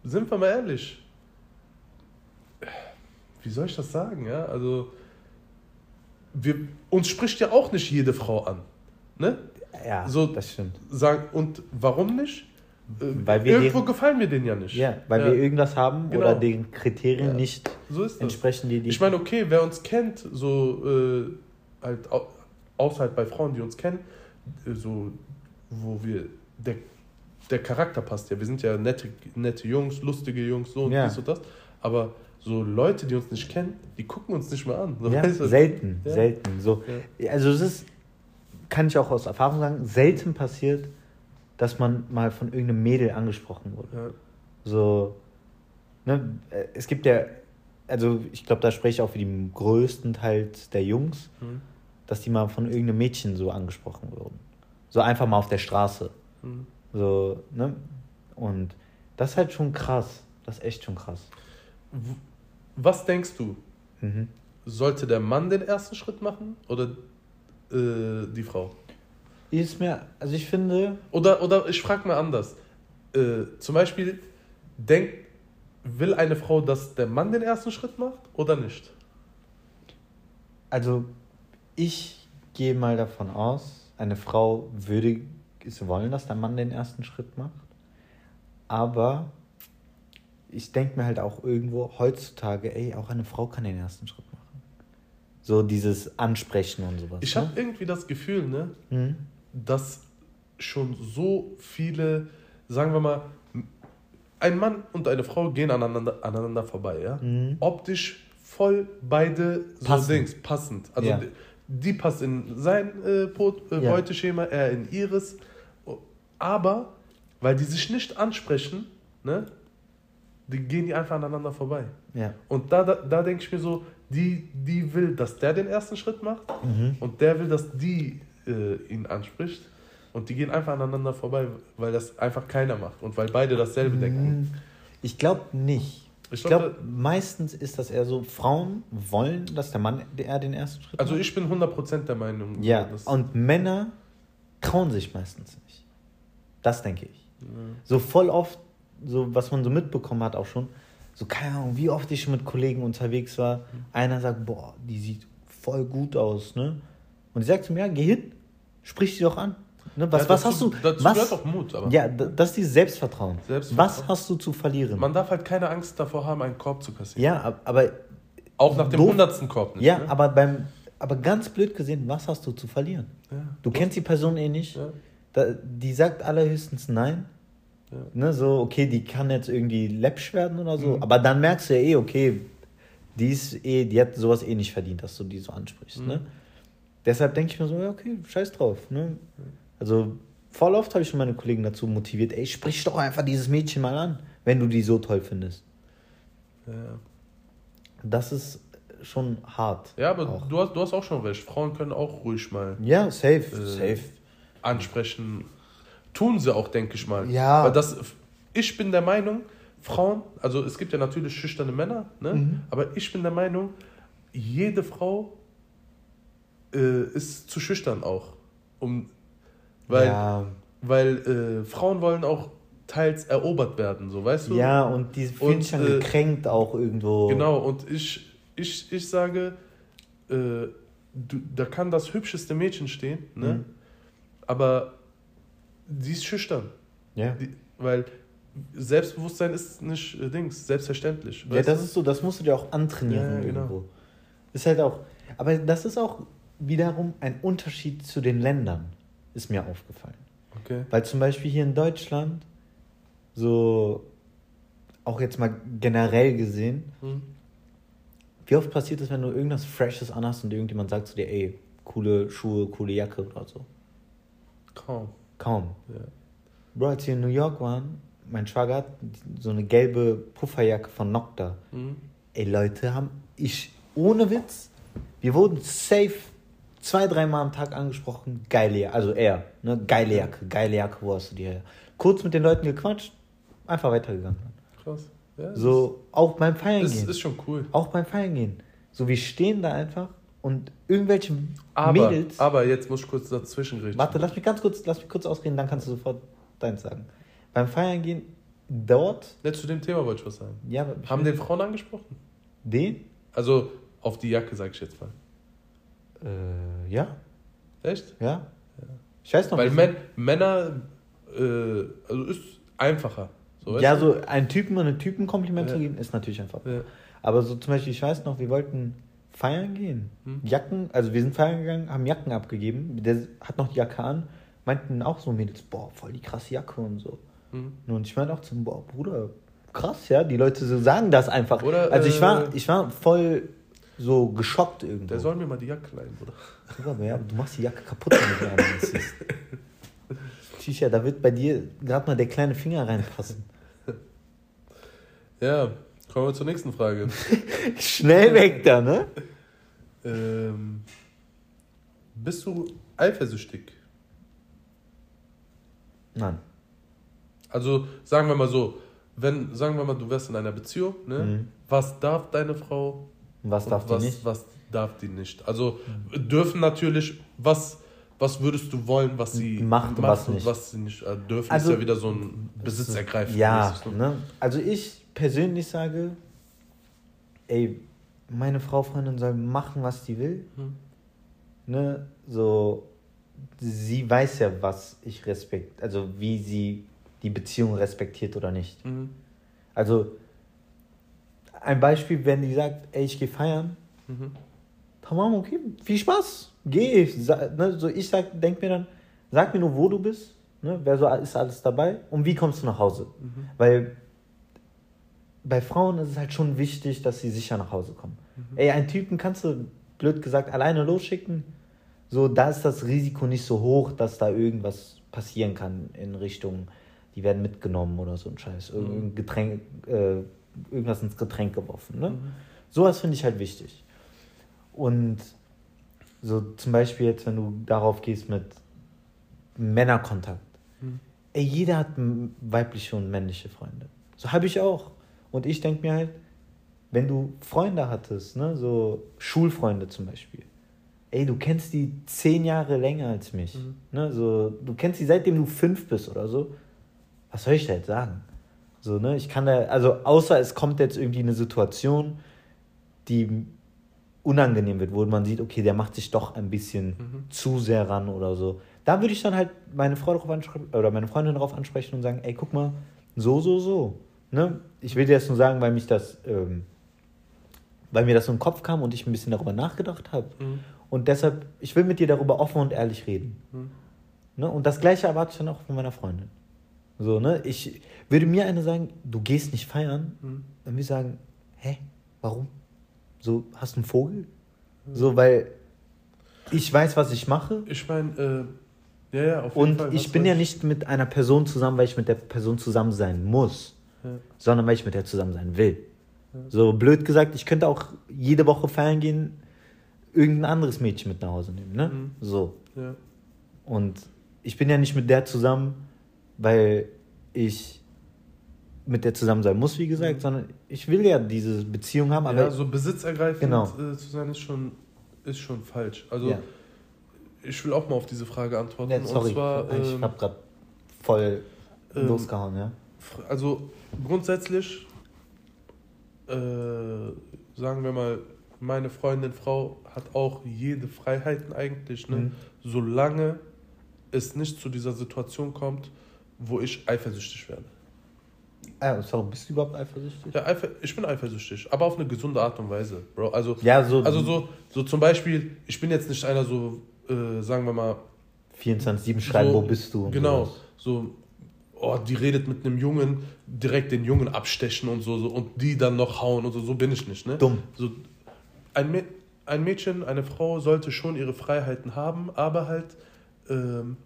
sind wir mal ehrlich, wie soll ich das sagen, ja? Also, wir, uns spricht ja auch nicht jede Frau an. Ne? Ja, So- das stimmt. Sagen, und warum nicht? Weil wir irgendwo deren- gefallen mir denen ja nicht. Ja, weil wir irgendwas haben Genau. oder den Kriterien Ja. nicht So entsprechen, die die. Ich meine, okay, wer uns kennt, so äh, halt au- außer halt bei Frauen, die uns kennen, äh, so wo wir der, der Charakter passt ja. Wir sind ja nette, nette Jungs, lustige Jungs, so und Ja. dies und das. Aber so Leute, die uns nicht kennen, die gucken uns nicht mehr an. So, ja, selten, Ja. selten. So. Also es ist, kann ich auch aus Erfahrung sagen, selten passiert, dass man mal von irgendeinem Mädel angesprochen wurde. Ja. So, ne, äh, es gibt ja, also ich glaube, da spreche ich auch für den größten Teil der Jungs, Mhm. dass die mal von irgendeinem Mädchen so angesprochen wurden. So einfach mal auf der Straße. Mhm. So, ne? Und das ist halt schon krass. Das ist echt schon krass. Was denkst du? Mhm. Sollte der Mann den ersten Schritt machen oder äh, die Frau? Ist mir, also ich finde, Oder, oder ich frage mal anders. Äh, zum Beispiel, denk, will eine Frau, dass der Mann den ersten Schritt macht oder nicht? also ich gehe mal davon aus, eine Frau würde es wollen, dass der Mann den ersten Schritt macht. Aber ich denke mir halt auch irgendwo heutzutage, ey, auch eine Frau kann den ersten Schritt machen. So dieses Ansprechen und sowas. Ich ne? habe irgendwie das Gefühl, ne, Mhm. Dass schon so viele, sagen wir mal, ein Mann und eine Frau gehen aneinander, aneinander vorbei, ja? Mhm. Optisch voll beide so Passend. Dings, passend. Also Ja. die, die passt in sein äh, äh, Ja. Beuteschema, er in ihres. Aber, weil die sich nicht ansprechen, ne, die gehen die einfach aneinander vorbei. Ja. Und da, da, da denke ich mir so, die, die will, dass der den ersten Schritt macht Mhm. und der will, dass die äh, ihn anspricht. Und die gehen einfach aneinander vorbei, weil das einfach keiner macht und weil beide dasselbe denken. Mhm. Ich glaube nicht. Ich Ich glaub, glaube, meistens ist das eher so, Frauen wollen, dass der Mann eher den ersten Schritt Also macht. ich bin 100% der Meinung. Ja, und Männer trauen sich meistens nicht. Das denke ich. So voll oft, so was man so mitbekommen hat auch schon, so keine Ahnung, wie oft ich schon mit Kollegen unterwegs war, einer sagt, boah, die sieht voll gut aus, ne? Und ich sag zu mir, ja, geh hin, sprich sie doch an. Ne? Was, Ja, was dazu- hast du? dazu was, gehört auch Mut, aber- Ja, das ist dieses Selbstvertrauen. Selbstvertrauen. Was hast du zu verlieren? Man darf halt keine Angst davor haben, einen Korb zu kassieren. ja, ab- aber Auch nach dem hundertsten Korb nicht. Ja, ne? aber beim, aber ganz blöd gesehen, was hast du zu verlieren? Ja. Du kennst die Person eh nicht. Ja. Da, die sagt allerhöchstens nein. Ne, so, okay, die kann jetzt irgendwie läppsch werden oder so. Mhm. Aber dann merkst du ja eh, okay, die ist eh, die hat sowas eh nicht verdient, dass du die so ansprichst. Mhm. Ne? Deshalb denke ich mir so, ja, okay, scheiß drauf. Ne? Also voll oft habe ich schon meine Kollegen dazu motiviert, ey, sprich doch einfach dieses Mädchen mal an, wenn du die so toll findest. Ja. Das ist schon hart. ja, aber auch. du hast, du hast auch schon recht. Frauen können auch ruhig mal Ja, safe, Äh, safe. ansprechen. Tun sie auch, denke ich mal. Ja. Weil das, ich bin der Meinung, Frauen, also es gibt ja natürlich schüchterne Männer, ne? Mhm. aber ich bin der Meinung, jede Frau äh, ist zu schüchtern auch. Um, weil ja, weil äh, Frauen wollen auch teils erobert werden, so weißt du? ja, und die fühlen Und, sich dann äh, gekränkt auch irgendwo. Genau, und ich, ich, ich sage, äh, du, da kann das hübscheste Mädchen stehen, ne? Mhm. aber sie ist schüchtern. Ja. Die, weil Selbstbewusstsein ist nicht äh, Dings, selbstverständlich. Ja, das du? ist so, das musst du dir auch antrainieren Ja, genau. irgendwo. Ist halt auch, aber das ist auch wiederum ein Unterschied zu den Ländern, ist mir aufgefallen. Okay. Weil zum Beispiel hier in Deutschland, so auch jetzt mal generell gesehen, Hm. wie oft passiert es, wenn du irgendwas Freshes anhast und irgendjemand sagt zu dir, ey, coole Schuhe, coole Jacke oder so? Kaum. Kaum. Ja. Bro, als wir in New York waren, mein Schwager hat so eine gelbe Pufferjacke von Nocta. Hm. Ey, Leute, haben ich ohne Witz, wir wurden safe zwei, dreimal am Tag angesprochen, geile Jacke, also er, ne, geile Jacke, geile Jacke, wo hast du die her? Kurz mit den Leuten gequatscht, einfach weitergegangen. Krass. Ja, So, auch beim Feiern ist, gehen. ist, ist schon cool. auch beim Feiern gehen. So, wir stehen da einfach und irgendwelche Aber, Mädels. aber jetzt muss ich kurz dazwischen reden. Warte, lass mich ganz kurz, lass mich kurz ausreden, dann kannst du sofort deins sagen. Beim Feiern gehen, dort, Ja, zu dem Thema wollte ich was sagen. ja, Haben den Frauen angesprochen? den? Also auf die Jacke, sag ich jetzt mal. Äh, ja, Echt? ja. Ich weiß noch Weil Män Männer, äh, also ist einfacher. So, ja, so ein Typen und einen Typen Kompliment Ja. zu geben, ist natürlich einfach. Ja. Aber so zum Beispiel, ich weiß noch, wir wollten feiern gehen. Hm. Jacken, also wir sind feiern gegangen, haben Jacken abgegeben. Der hat noch die Jacke an. Meinten auch so Mädels, boah, voll die krasse Jacke und so. Hm. Und ich meinte auch zu ihm, boah, Bruder, krass, ja, die Leute so sagen das einfach. Oder, also ich war, äh, ich war voll so geschockt irgendwo. Der soll mir mal die Jacke leihen. Bruder, aber ja, du machst die Jacke kaputt, wenn du die anziehst. <laughs> Tisha, da wird bei dir gerade mal der kleine Finger reinpassen. Ja, kommen wir zur nächsten Frage. <laughs> Schnell weg da, ne? ähm, bist du eifersüchtig? Nein. Also sagen wir mal so, wenn, sagen wir mal, du wärst in einer Beziehung, ne? Mhm. Was darf deine Frau? Was darf was, die nicht? Was darf die nicht? Also dürfen natürlich, was, was würdest du wollen, was sie macht, macht was nicht. Was sie nicht äh, dürfen, also, ist ja wieder so ein Besitzergreifen. Ja, ne? also ich persönlich sage, ey, meine Frau, Freundin soll machen, was sie will. Mhm. Ne, so, sie weiß ja, was ich respekt, also wie sie die Beziehung respektiert oder nicht. Mhm. Also, ein Beispiel, wenn die sagt, ey, ich gehe feiern, mhm. tamam, okay, viel Spaß, geh. Ne, so ich sag, denk mir dann, sag mir nur, wo du bist, ne, wer so ist alles dabei und wie kommst du nach Hause. Mhm. Weil bei Frauen ist es halt schon wichtig, dass sie sicher nach Hause kommen. Mhm. Ey, einen Typen kannst du, blöd gesagt, alleine losschicken. So, da ist das Risiko nicht so hoch, dass da irgendwas passieren kann in Richtung, die werden mitgenommen oder so ein Scheiß. Mhm. Irgendein Getränk, äh, irgendwas ins Getränk geworfen. Ne? Mhm. Sowas finde ich halt wichtig. Und so zum Beispiel jetzt, wenn du darauf gehst mit Männerkontakt. Mhm. Ey, jeder hat weibliche und männliche Freunde. So habe ich auch. Und ich denke mir halt, wenn du Freunde hattest, ne, so Schulfreunde zum Beispiel, ey, du kennst die zehn Jahre länger als mich. Mhm. Ne, so, du kennst die seitdem du fünf bist oder so. Was soll ich da jetzt sagen? So, ne, ich kann da, also außer es kommt jetzt irgendwie eine Situation, die unangenehm wird, wo man sieht, okay, der macht sich doch ein bisschen mhm. zu sehr ran oder so. Da würde ich dann halt meine Frau darauf ansprechen oder meine Freundin darauf ansprechen und sagen, ey, guck mal, so, so, so. Ne? Ich will dir das nur sagen, weil mich das, ähm, weil mir das so im Kopf kam und ich ein bisschen darüber nachgedacht habe. Mhm. Und deshalb, ich will mit dir darüber offen und ehrlich reden. Mhm. Ne? Und das Gleiche erwarte ich dann auch von meiner Freundin. So, ne? Ich würde mir eine sagen, du gehst nicht feiern, mhm. dann würde ich sagen, hä, warum? So, hast du einen Vogel? Mhm. So, weil ich weiß, was ich mache. Ich meine, äh, ja, ja, auf jeden Und Fall. Und ich bin ja nicht mit einer Person zusammen, weil ich mit der Person zusammen sein muss sondern weil ich mit der zusammen sein will. Ja. So blöd gesagt, ich könnte auch jede Woche feiern gehen, irgendein anderes Mädchen mit nach Hause nehmen, ne? Mhm. So. Ja. Und ich bin ja nicht mit der zusammen, weil ich mit der zusammen sein muss, wie gesagt, mhm. sondern ich will ja diese Beziehung haben. Aber ja, so besitzergreifend genau. Äh, zu sein ist schon, ist schon falsch. Also ja. ich will auch mal auf diese Frage antworten. Ja, sorry, und zwar, ich ähm, habe gerade voll ähm, losgehauen, ja. Also grundsätzlich, äh, sagen wir mal, meine Freundin, Frau hat auch jede Freiheiten eigentlich, ne? Mhm. solange es nicht zu dieser Situation kommt, wo ich eifersüchtig werde. Ah, sorry, bist du überhaupt eifersüchtig? Ja, ich bin eifersüchtig, aber auf eine gesunde Art und Weise, Bro. Also, ja, so, also so, so zum Beispiel, ich bin jetzt nicht einer so, äh, sagen wir mal. 24-7 schreiben, so, wo bist du? Genau, so oh, die redet mit einem Jungen, direkt den Jungen abstechen und so, so und die dann noch hauen und so, so bin ich nicht, ne? Dumm. So, ein, ein Mädchen, eine Frau sollte schon ihre Freiheiten haben, aber halt ähm,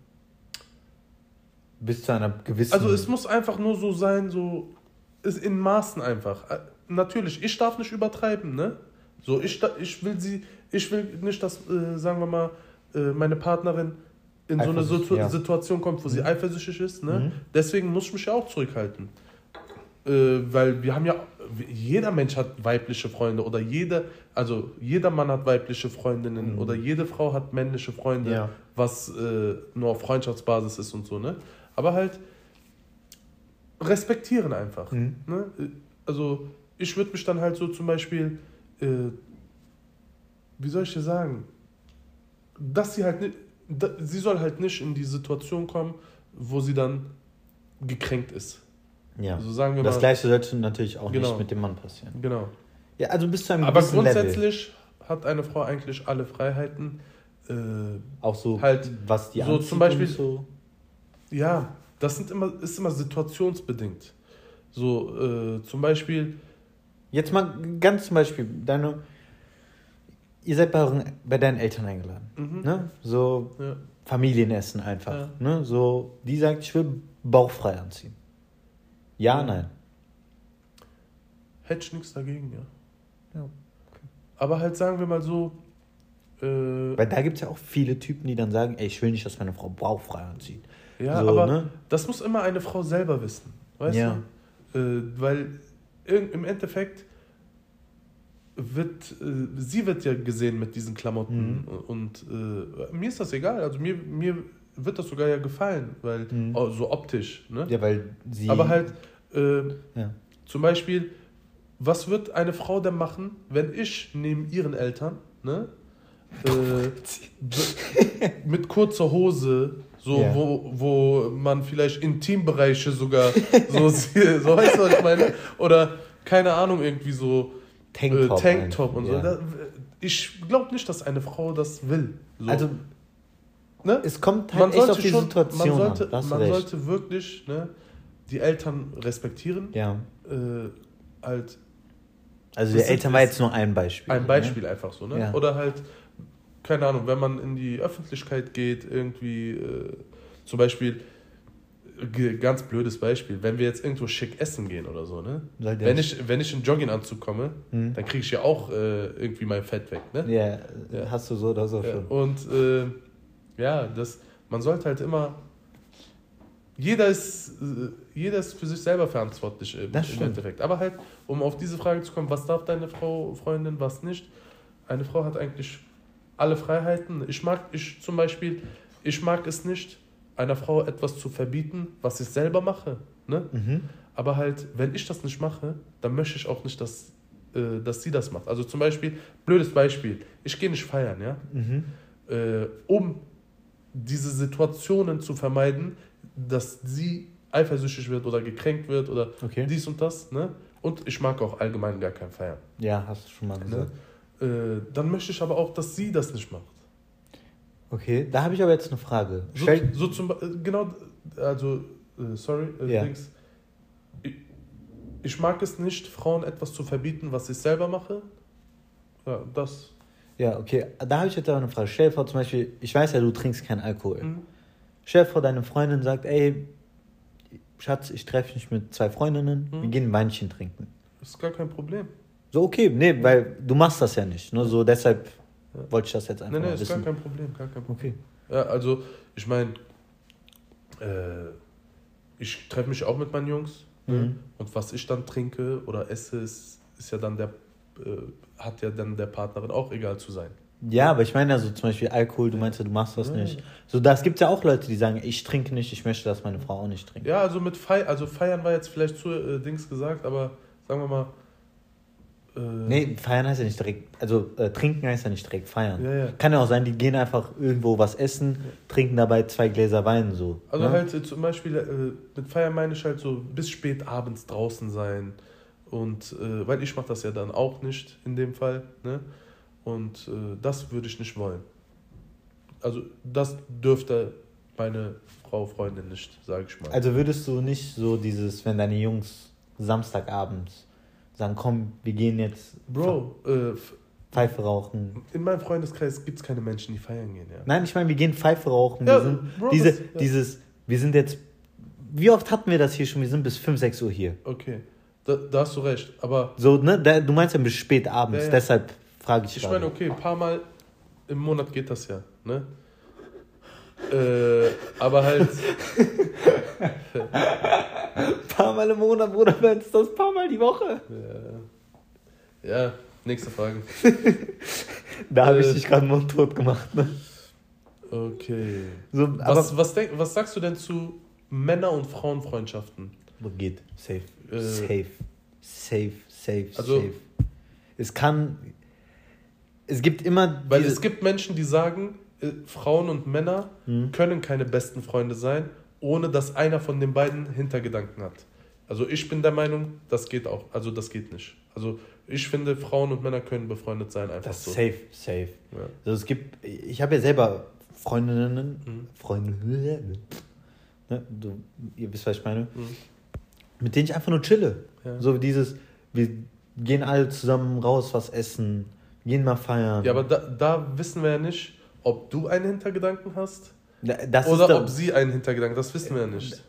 bis zu einer gewissen. Also es muss einfach nur so sein, so ist in Maßen einfach. Äh, natürlich, ich darf nicht übertreiben, ne? So ich ich will sie, ich will nicht, dass äh, sagen wir mal äh, meine Partnerin in so eine Situ ja. Situation kommt, wo mhm. sie eifersüchtig ist. Ne? Mhm. Deswegen muss ich mich ja auch zurückhalten. Äh, weil wir haben ja, jeder Mensch hat weibliche Freunde oder jeder, also jeder Mann hat weibliche Freundinnen mhm. oder jede Frau hat männliche Freunde, ja. was äh, nur auf Freundschaftsbasis ist und so. Ne? Aber halt respektieren einfach. Mhm. Ne? Also ich würde mich dann halt so zum Beispiel, äh, wie soll ich dir sagen, dass sie halt nicht da, sie soll halt nicht in die Situation kommen, wo sie dann gekränkt ist. Ja. Also sagen wir das mal, gleiche sollte natürlich auch genau. nicht mit dem Mann passieren. Genau. Ja, also bis zu einem Aber grundsätzlich Level. hat eine Frau eigentlich alle Freiheiten. Äh, auch so, halt, was die so zum Beispiel. So. Ja, das sind immer, ist immer situationsbedingt. So, äh, zum Beispiel. Jetzt mal ganz zum Beispiel, deine ihr seid bei, euren, bei deinen Eltern eingeladen. Mhm. Ne? So ja. Familienessen einfach. Ja. Ne? So, die sagt, ich will bauchfrei anziehen. Ja, ja. nein. Hätte ich nichts dagegen, ja. ja okay. Aber halt sagen wir mal so. Äh, Weil da gibt es ja auch viele Typen, die dann sagen, ey, ich will nicht, dass meine Frau bauchfrei anzieht. Ja, so, aber ne? das muss immer eine Frau selber wissen. Weißt ja. du? Äh, weil im Endeffekt wird, äh, sie wird ja gesehen mit diesen Klamotten Mhm. und äh, mir ist das egal. Also mir, mir wird das sogar ja gefallen, weil Mhm. oh, so optisch. Ne? Ja, weil sie. Aber halt äh, Ja. zum Beispiel, was wird eine Frau denn machen, wenn ich neben ihren Eltern, ne, <laughs> äh, mit kurzer Hose, so Ja. wo, wo man vielleicht Intimbereiche sogar so <laughs> so weißt du, was ich meine? Oder keine Ahnung, irgendwie so Tanktop äh, Tanktop und so. Ja. Da, ich glaube nicht, dass eine Frau das will. So. Also, ne? es kommt halt echt auf die Situation man sollte, an. Man recht. sollte wirklich ne, die Eltern respektieren. Ja. Äh, halt Also, die Eltern war jetzt nur ein Beispiel. ein Beispiel einfach so, ne? Ja. Oder halt, keine Ahnung, wenn man in die Öffentlichkeit geht, irgendwie, äh, zum Beispiel, ganz blödes Beispiel, wenn wir jetzt irgendwo schick essen gehen oder so, ne? Soll der- Wenn ich, wenn ich in Jogginganzug komme, Mhm. dann kriege ich ja auch äh, irgendwie mein Fett weg, ne? Ja, Ja. hast du so oder so Ja, schon. und äh, ja, das, man sollte halt immer. Jeder ist, äh, jeder ist für sich selber verantwortlich im, Das im. Endeffekt. Aber halt, um auf diese Frage zu kommen, was darf deine Frau, Freundin, was nicht? Eine Frau hat eigentlich alle Freiheiten. Ich mag, ich zum Beispiel, ich mag es nicht, einer Frau etwas zu verbieten, was ich selber mache. Ne? Mhm. Aber halt, wenn ich das nicht mache, dann möchte ich auch nicht, dass, äh, dass sie das macht. Also zum Beispiel, blödes Beispiel, ich gehe nicht feiern, ja? Mhm. Äh, um diese Situationen zu vermeiden, dass sie eifersüchtig wird oder gekränkt wird oder Okay. dies und das. Ne? Und ich mag auch allgemein gar kein Feiern. Ja, hast du schon mal Ne? Äh, dann möchte ich aber auch, dass sie das nicht macht. Okay, da habe ich aber jetzt eine Frage. So, so zum äh, genau, also, äh, sorry, äh, Ja. Dings. Ich, ich mag es nicht, Frauen etwas zu verbieten, was ich selber mache. Ja, das. ja, okay, da habe ich jetzt aber eine Frage. Stell dir vor, zum Beispiel, ich weiß ja, du trinkst keinen Alkohol. Mhm. Stell dir vor, deine Freundin sagt, ey, Schatz, ich treffe mich mit zwei Freundinnen, Mhm. wir gehen ein Weinchen trinken. Ist gar kein Problem. So, okay, nee, weil du machst das ja nicht. Nur so, deshalb wollte ich das jetzt einfach Nee, nee, mal ist gar wissen. kein Problem, gar kein Problem. Okay. Ja, also, ich meine, äh, ich treffe mich auch mit meinen Jungs. ne? Mhm. Und was ich dann trinke oder esse, ist, ist ja dann der, äh, hat ja dann der Partnerin auch egal zu sein. Ja, aber ich meine ja so zum Beispiel Alkohol, du meinst ja, du machst das Ja. nicht. So, das gibt ja auch Leute, die sagen, ich trinke nicht, ich möchte, dass meine Frau auch nicht trinkt. Ja, also mit Feiern, also feiern war jetzt vielleicht zu äh, Dings gesagt, aber sagen wir mal. Äh, Nee, feiern heißt ja nicht direkt, also äh, trinken heißt ja nicht direkt feiern. Ja, ja. Kann ja auch sein, die gehen einfach irgendwo was essen, trinken dabei zwei Gläser Wein so. Also ne? halt äh, zum Beispiel äh, mit Feiern meine ich halt so bis spät abends draußen sein. Und äh, weil ich mache das ja dann auch nicht in dem Fall. Ne? Und äh, das würde ich nicht wollen. Also das dürfte meine Frau, Freundin nicht, sage ich mal. Also würdest du nicht so dieses, wenn deine Jungs Samstagabends sagen, komm, wir gehen jetzt Bro, äh, Pfeife rauchen. in meinem Freundeskreis gibt es keine Menschen, die feiern gehen. Ja. Nein, ich meine, wir gehen Pfeife rauchen. Ja, wir sind, Bro, diese, das- ja. Dieses, wir sind jetzt, wie oft hatten wir das hier schon? Wir sind bis 5, 6 Uhr hier. Okay, da, da hast du recht. Aber So, ne, da, du meinst ja bis spät abends, Ja, deshalb frage ich Ich gerade. meine, okay, ein paar Mal im Monat geht das ja, ne? Äh, aber halt, Ein <laughs> paar Mal im Monat, Bruder, wenn es das paar Mal die Woche. äh, ja, nächste Frage. <laughs> Da habe ich Äh. dich gerade mundtot gemacht. Ne? Okay. So, Was, was, denk, was sagst du denn zu Männer- und Frauenfreundschaften? geht, safe, Äh. safe, safe, safe, Also- safe. Es kann, es gibt immer, Weil es gibt Menschen, die sagen, äh, Frauen und Männer Mhm. können keine besten Freunde sein, ohne dass einer von den beiden Hintergedanken hat. Also ich bin der Meinung, das geht auch. Also das geht nicht. Also ich finde, Frauen und Männer können befreundet sein, einfach das so. safe, safe. Ja. Also es gibt, ich habe ja selber Freundinnen, Mhm. Freundinnen, ne, du, ihr wisst, was ich meine, Mhm. mit denen ich einfach nur chille. Ja. So dieses, wir gehen alle zusammen raus, was essen, gehen mal feiern. Ja, aber da, da wissen wir ja nicht, ob du einen Hintergedanken hast das oder da, ob sie einen Hintergedanken. Das wissen wir ja nicht.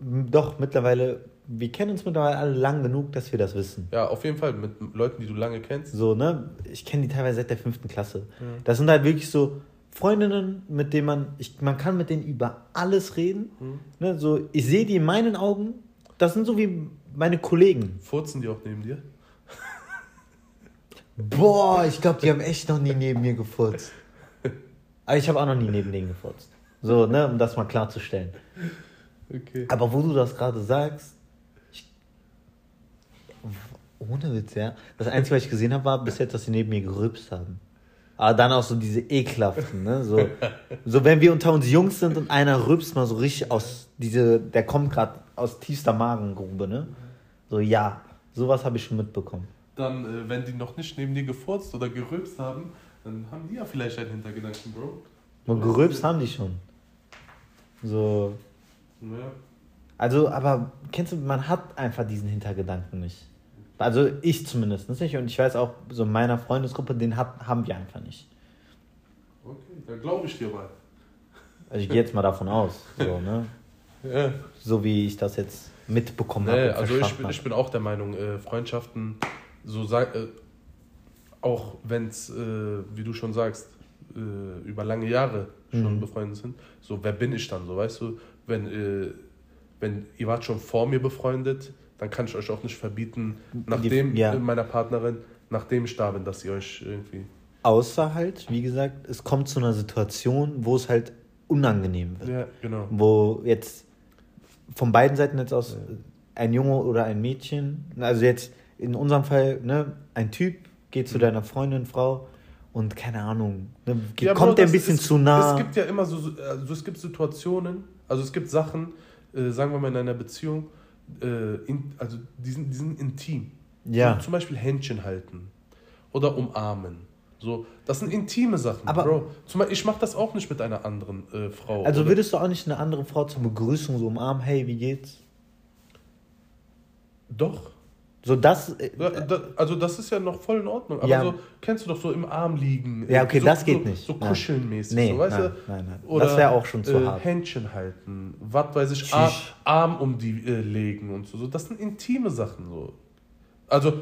Doch, mittlerweile, wir kennen uns mittlerweile alle lang genug, dass wir das wissen. Ja, auf jeden Fall mit Leuten, die du lange kennst. So, ne? Ich kenne die teilweise seit der fünften Klasse. Ja. Das sind halt wirklich so Freundinnen, mit denen man, ich, man kann mit denen über alles reden. Mhm. Ne? So, ich sehe die in meinen Augen, das sind so wie meine Kollegen. Furzen die auch neben dir? Boah, ich glaube, die haben echt noch nie neben mir gefurzt. Aber ich habe auch noch nie neben denen gefurzt. So, ne, um das mal klarzustellen. Okay. Aber wo du das gerade sagst, ich, ohne Witz, ja. Das Einzige, was ich gesehen habe, war bis jetzt, dass sie neben mir gerübst haben. Aber dann auch so diese ekelhaften, ne? So, <laughs> so wenn wir unter uns Jungs sind und einer rübst mal so richtig aus, diese, der kommt gerade aus tiefster Magengrube, ne? So, ja, sowas habe ich schon mitbekommen. Dann, äh, wenn die noch nicht neben dir gefurzt oder gerülpst haben, dann haben die ja vielleicht einen Hintergedanken, Bro. Und gerülpst haben die schon. So, Ja. Also, aber kennst du, man hat einfach diesen Hintergedanken nicht. Also ich zumindest nicht. Und ich weiß auch, so in meiner Freundesgruppe, den hat, haben wir einfach nicht. Okay, dann glaube ich dir mal. Also ich gehe jetzt mal davon aus. So, ne? <laughs> Ja. so wie ich das jetzt mitbekommen Nee, habe. also ich, bin- hab. ich bin auch der Meinung, äh, Freundschaften, so sag, äh, auch wenn es, äh, wie du schon sagst, äh, über lange Jahre schon Mhm. befreundet sind, so wer bin ich dann, so weißt du, wenn, äh, wenn ihr wart schon vor mir befreundet, dann kann ich euch auch nicht verbieten, nachdem ja. äh, meiner Partnerin, nachdem ich da bin, dass ihr euch irgendwie, Außer halt, wie gesagt, es kommt zu einer Situation, wo es halt unangenehm wird. ja, genau. Wo jetzt von beiden Seiten jetzt aus ein Junge oder ein Mädchen, also jetzt in unserem Fall, ne, ein Typ geht zu deiner Freundin, Frau und keine Ahnung, ne, Ja, kommt der ein bisschen ist- zu nah. Es gibt ja immer so, so- also es gibt Situationen, also es gibt Sachen, äh, sagen wir mal in einer Beziehung, äh, in, also die sind, die sind intim. Ja. So, zum Beispiel Händchen halten oder umarmen. So, das sind intime Sachen, Aber- Bro. Zum Beispiel, ich mache das auch nicht mit einer anderen äh, Frau. also oder- würdest du auch nicht eine andere Frau zur Begrüßung so umarmen, hey, wie geht's? Doch. So das, äh, also das ist ja noch voll in Ordnung. Aber Ja. so, kennst du doch so im Arm liegen. Ja, äh, okay, so, das geht so, nicht. So Nein. kuschelnmäßig. Nee, so, weißt nein, du? nein, nein. Oder, Das wär auch schon zu äh, hart. Händchen halten, was weiß ich. Arm, Arm um die äh, legen und so. Das sind intime Sachen. so. Also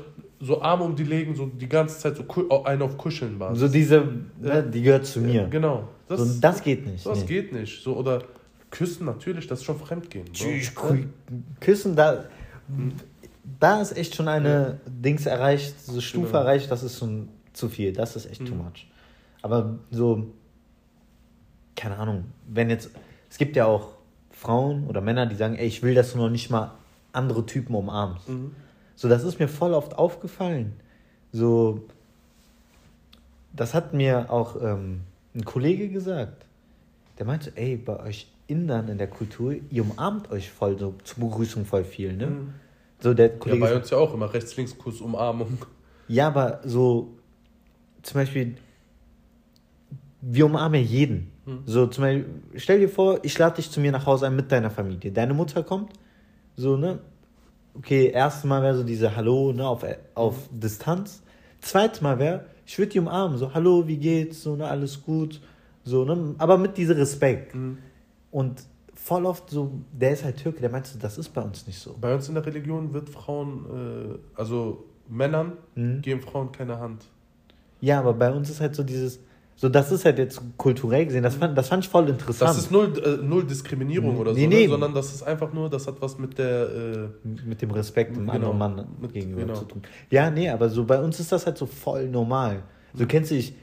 so Arm um die legen, so die ganze Zeit so einen auf Kuscheln Basis. so diese, ne, die gehört zu mir. Genau. Das, so, das geht nicht. das nee. geht nicht. So, oder küssen natürlich, das ist schon Fremdgehen. Tschüss, Küssen, da, da ist echt schon eine Dings erreicht, so Stufe Genau. erreicht, das ist schon zu viel. Das ist echt too Mhm. much. Aber so, keine Ahnung, wenn jetzt, es gibt ja auch Frauen oder Männer, die sagen, ey, ich will, dass du noch nicht mal andere Typen umarmst. Mhm. So, das ist mir voll oft aufgefallen. So, das hat mir auch ähm, ein Kollege gesagt. Der meinte, ey, bei euch Indern in der Kultur, ihr umarmt euch voll, so zur Begrüßung voll viel, ne? Mhm. So, der Ja, Kollege bei sagt, uns ja auch immer rechts-links-Kuss, Umarmung. ja, aber so, zum Beispiel, wir umarmen jeden. Mhm. So, zum Beispiel, stell dir vor, ich lade dich zu mir nach Hause ein mit deiner Familie. Deine Mutter kommt, so, ne? Okay, erstes Mal wäre so diese Hallo, ne, auf, auf Distanz. Zweites Mal wäre, ich würde die umarmen, so, Hallo, wie geht's, so, ne, alles gut, so, ne, aber mit diesem Respekt. Mhm. Und voll oft so, der ist halt Türke, der meint so, das ist bei uns nicht so. Bei uns in der Religion wird Frauen, äh, also Männern, Mhm. geben Frauen keine Hand. Ja, aber bei uns ist halt so dieses, so, das ist halt jetzt kulturell gesehen, das fand, das fand ich voll interessant. Das ist null, äh, null Diskriminierung oder Nee, so, nee. ne? sondern das ist einfach nur, das hat was mit der. Äh, mit dem Respekt dem Genau. anderen Mann Mit- gegenüber genau. zu tun. Ja, nee, aber so bei uns ist das halt so voll normal. So kennst du dich,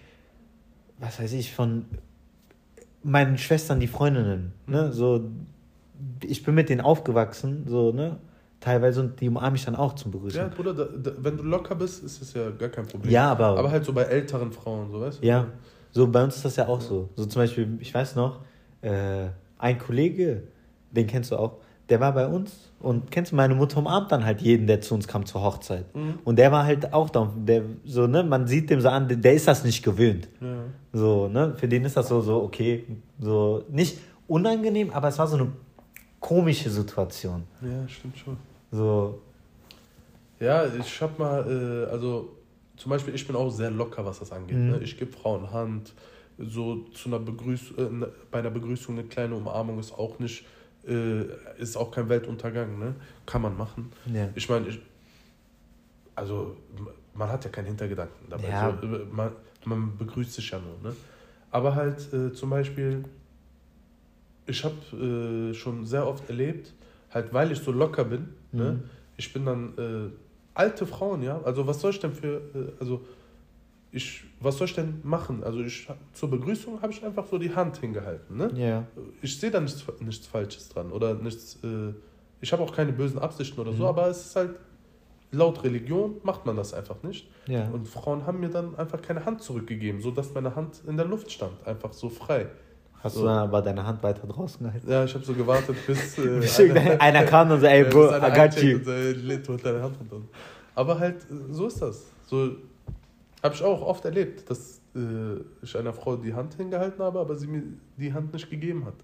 was weiß ich, von meinen Schwestern, die Freundinnen, ne, so, ich bin mit denen aufgewachsen, so, ne, teilweise und die umarme ich dann auch zum Begrüßen. ja, Bruder, da, da, wenn du locker bist, ist es ja gar kein Problem. Ja, aber- Aber halt so bei älteren Frauen, so weißt du? Ja, so bei uns ist das ja auch so. So zum Beispiel, ich weiß noch, äh, ein Kollege, den kennst du auch, der war bei uns und kennst du, meine Mutter umarmt dann halt jeden, der zu uns kam zur Hochzeit. Mhm. Und der war halt auch da, der so, ne, man sieht dem so an, der ist das nicht gewöhnt. Ja. So, ne, für den ist das so, so, okay, so, nicht unangenehm, aber es war so eine komische Situation. ja, stimmt schon. So, Ja, ich hab mal, äh, also zum Beispiel, ich bin auch sehr locker, was das angeht. Mhm. Ne? Ich gebe Frauen Hand, so zu einer Begrüß äh, ne- bei einer Begrüßung eine kleine Umarmung ist auch nicht, äh, ist auch kein Weltuntergang, ne? Kann man machen. ja. Ich meine, also man hat ja keinen Hintergedanken dabei. Ja. So, äh, man, man begrüßt sich ja nur. Ne? Aber halt äh, zum Beispiel, ich habe äh, schon sehr oft erlebt, halt weil ich so locker bin, ne? Mhm. ich bin dann äh, alte Frauen, ja. Also was soll ich denn für, äh, also ich, was soll ich denn machen? Also ich zur Begrüßung habe ich einfach so die Hand hingehalten, ne? Ja. Ich sehe da nichts, nichts Falsches dran oder nichts. Äh, ich habe auch keine bösen Absichten oder so, Mhm. aber es ist halt laut Religion macht man das einfach nicht. Ja. Und Frauen haben mir dann einfach keine Hand zurückgegeben, sodass meine Hand in der Luft stand, einfach so frei. Hast So. du dann aber deine Hand weiter draußen gehalten? Ja, ich habe so gewartet, bis <laughs> äh, irgendeiner- einer <laughs> kam und so, ey, Bro, einer I got you. Und, äh, deine Hand runter. Aber halt, so ist das. So habe ich auch oft erlebt, dass äh, ich einer Frau die Hand hingehalten habe, aber sie mir die Hand nicht gegeben hat.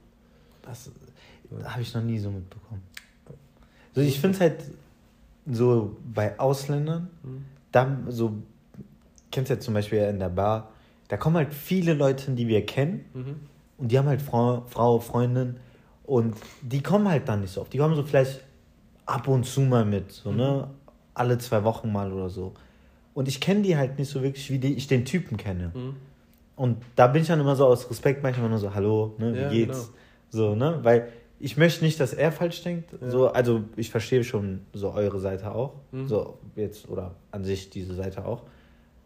Das habe ich noch nie so mitbekommen. Also ich finde es halt so bei Ausländern, Mhm. da so, kennst du ja zum Beispiel in der Bar, da kommen halt viele Leute, die wir kennen Mhm. und die haben halt Frau, Frau Freundin und die kommen halt dann nicht so oft. Die kommen so vielleicht ab und zu mal mit, so, ne? Alle zwei Wochen mal oder so. Und ich kenne die halt nicht so wirklich, wie die, ich den Typen kenne. Mhm. Und da bin ich dann immer so aus Respekt manchmal nur so, hallo, ne, wie Ja, geht's? So, ne? Weil ich möchte nicht, dass er falsch denkt. Ja. So, also ich verstehe schon so eure Seite auch. Mhm. So, jetzt, oder an sich diese Seite auch.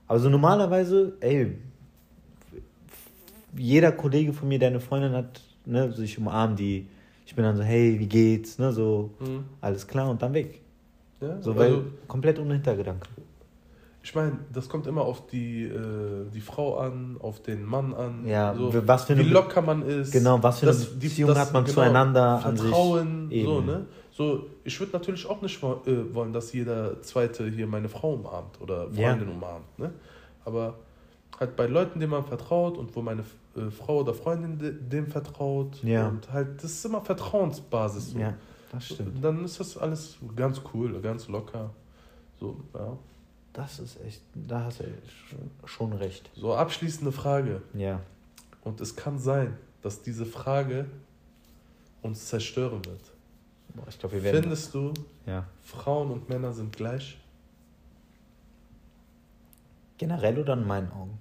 Aber so normalerweise, ey, jeder Kollege von mir, der eine Freundin hat, ne, so ich umarme die. Ich bin dann so, hey, wie geht's? Ne, so, Mhm. alles klar und dann weg. Ja, So, weil also, komplett ohne Hintergedanke. Ich meine, das kommt immer auf die, äh, die Frau an, auf den Mann an. Ja, so, was für eine wie locker man ist. Genau, was für eine das- Beziehung das- hat man genau, zueinander. Vertrauen, so, ne? So, ich würde natürlich auch nicht äh, wollen, dass jeder Zweite hier meine Frau umarmt oder Ja. Freundin umarmt, ne? Aber halt bei Leuten, denen man vertraut und wo meine äh, Frau oder Freundin de, dem vertraut Ja. und halt, das ist immer Vertrauensbasis. So. Ja, das stimmt. Dann ist das alles ganz cool, ganz locker. So, ja. Das ist echt, da hast du schon- recht. So, abschließende Frage. Ja. Und es kann sein, dass diese Frage uns zerstören wird. Boah, ich glaube, wir werden. Findest du, Ja. Frauen und Männer sind gleich? Generell oder in meinen Augen?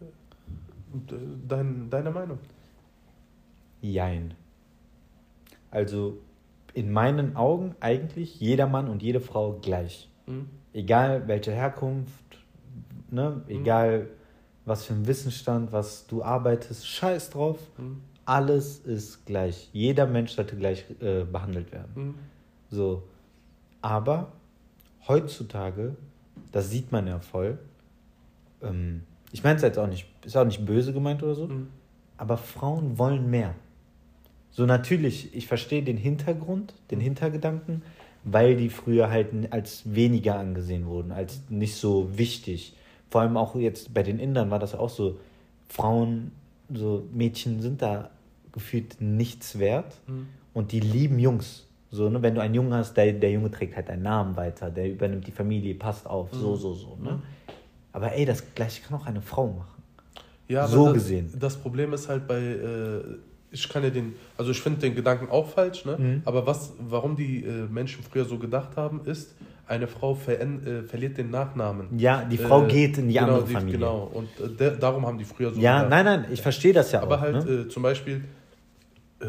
Äh, Dein, deine Meinung? Jein. Also in meinen Augen eigentlich jeder Mann und jede Frau gleich. Hm? Egal welche Herkunft, ne? egal was für ein Wissensstand, was du arbeitest, scheiß drauf. Hm? Alles ist gleich. Jeder Mensch sollte gleich äh, behandelt werden. Hm? So. Aber heutzutage, das sieht man ja voll. Ähm, ich meine es jetzt auch nicht, ist auch nicht böse gemeint oder so, Hm? aber Frauen wollen mehr. So natürlich, ich verstehe den Hintergrund, den Hintergedanken, weil die früher halt als weniger angesehen wurden, als nicht so wichtig. Vor allem auch jetzt bei den Indern war das auch so, Frauen, so Mädchen sind da gefühlt nichts wert Hm? und die lieben Jungs. So, ne? Wenn du einen Jungen hast, der, der Junge trägt halt deinen Namen weiter, der übernimmt die Familie, passt auf, so, Mhm. so, so. Ne? Mhm. Aber ey, das gleiche kann auch eine Frau machen. Ja, So das, gesehen. Das Problem ist halt bei, äh, ich kann ja den, also ich finde den Gedanken auch falsch, ne? Mhm. Aber was, warum die äh, Menschen früher so gedacht haben, ist, eine Frau veränd, äh, verliert den Nachnamen. Ja, die Frau Äh, geht in die genau, andere Familie. Genau, und äh, der, darum haben die früher so Ja, gedacht. nein, nein, ich verstehe das ja Aber auch. halt ne? äh, zum Beispiel äh,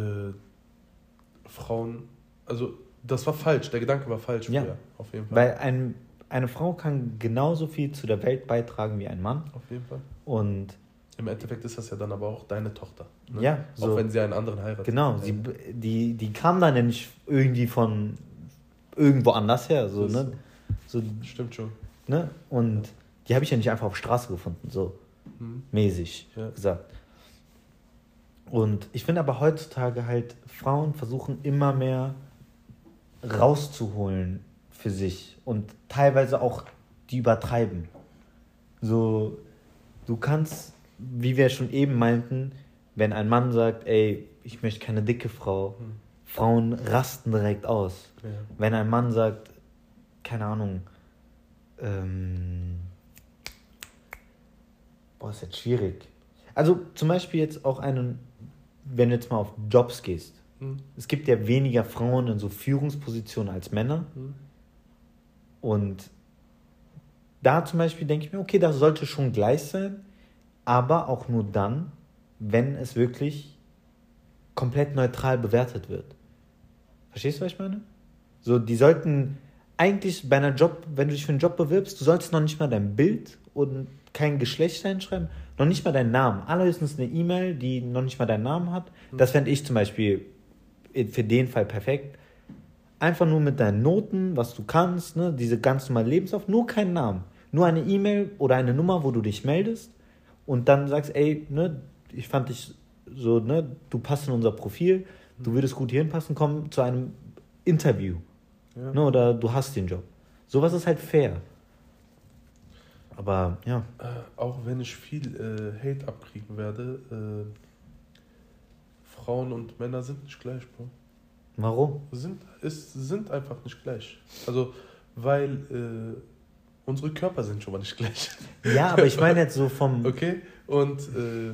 Frauen, also das war falsch, der Gedanke war falsch Ja. früher, auf jeden Fall. Weil ein, eine Frau kann genauso viel zu der Welt beitragen wie ein Mann. auf jeden Fall. Und Im Endeffekt ist das ja dann aber auch deine Tochter. Ne? Ja, Auch so. wenn sie einen anderen heiratet. genau, Ja. sie, die, die kam dann ja nicht irgendwie von irgendwo anders her. So, Das ne? so, Stimmt schon. ne? Und die habe ich ja nicht einfach auf Straße gefunden, so Hm. mäßig Ja. gesagt. Und ich finde aber heutzutage halt, Frauen versuchen immer mehr rauszuholen für sich und teilweise auch die übertreiben. So, du kannst, wie wir schon eben meinten, wenn ein Mann sagt, ey, ich möchte keine dicke Frau, Hm. Frauen rasten direkt aus. Ja. Wenn ein Mann sagt, keine Ahnung, ähm, boah, ist jetzt schwierig. Also zum Beispiel jetzt auch einen, wenn du jetzt mal auf Jobs gehst. Hm. Es gibt ja weniger Frauen in so Führungspositionen als Männer. Hm. Und da zum Beispiel denke ich mir, okay, das sollte schon gleich sein, aber auch nur dann, wenn es wirklich komplett neutral bewertet wird. Verstehst du, was ich meine? So, die sollten eigentlich bei einer Job, wenn du dich für einen Job bewirbst, du sollst noch nicht mal dein Bild und kein Geschlecht reinschreiben, noch nicht mal deinen Namen. Allerhöchstens eine E-Mail, die noch nicht mal deinen Namen hat. Das fände ich zum Beispiel für den Fall perfekt. Einfach nur mit deinen Noten, was du kannst, ne, diese ganz normale Lebenslauf, nur keinen Namen. Nur eine E-Mail oder eine Nummer, wo du dich meldest und dann sagst, ey, ne, ich fand dich so, ne, du passt in unser Profil, du würdest gut hier hinpassen, komm zu einem Interview. Ja. Ne, oder du hast den Job. Sowas ist halt fair. Aber ja. Äh, auch wenn ich viel äh, Hate abkriegen werde, äh, Frauen und Männer sind nicht gleich, Bro. Warum? Sind, ist, sind einfach nicht gleich. Also, weil äh, unsere Körper sind schon mal nicht gleich. Ja, aber ich meine jetzt so vom. <laughs> Okay? Und äh,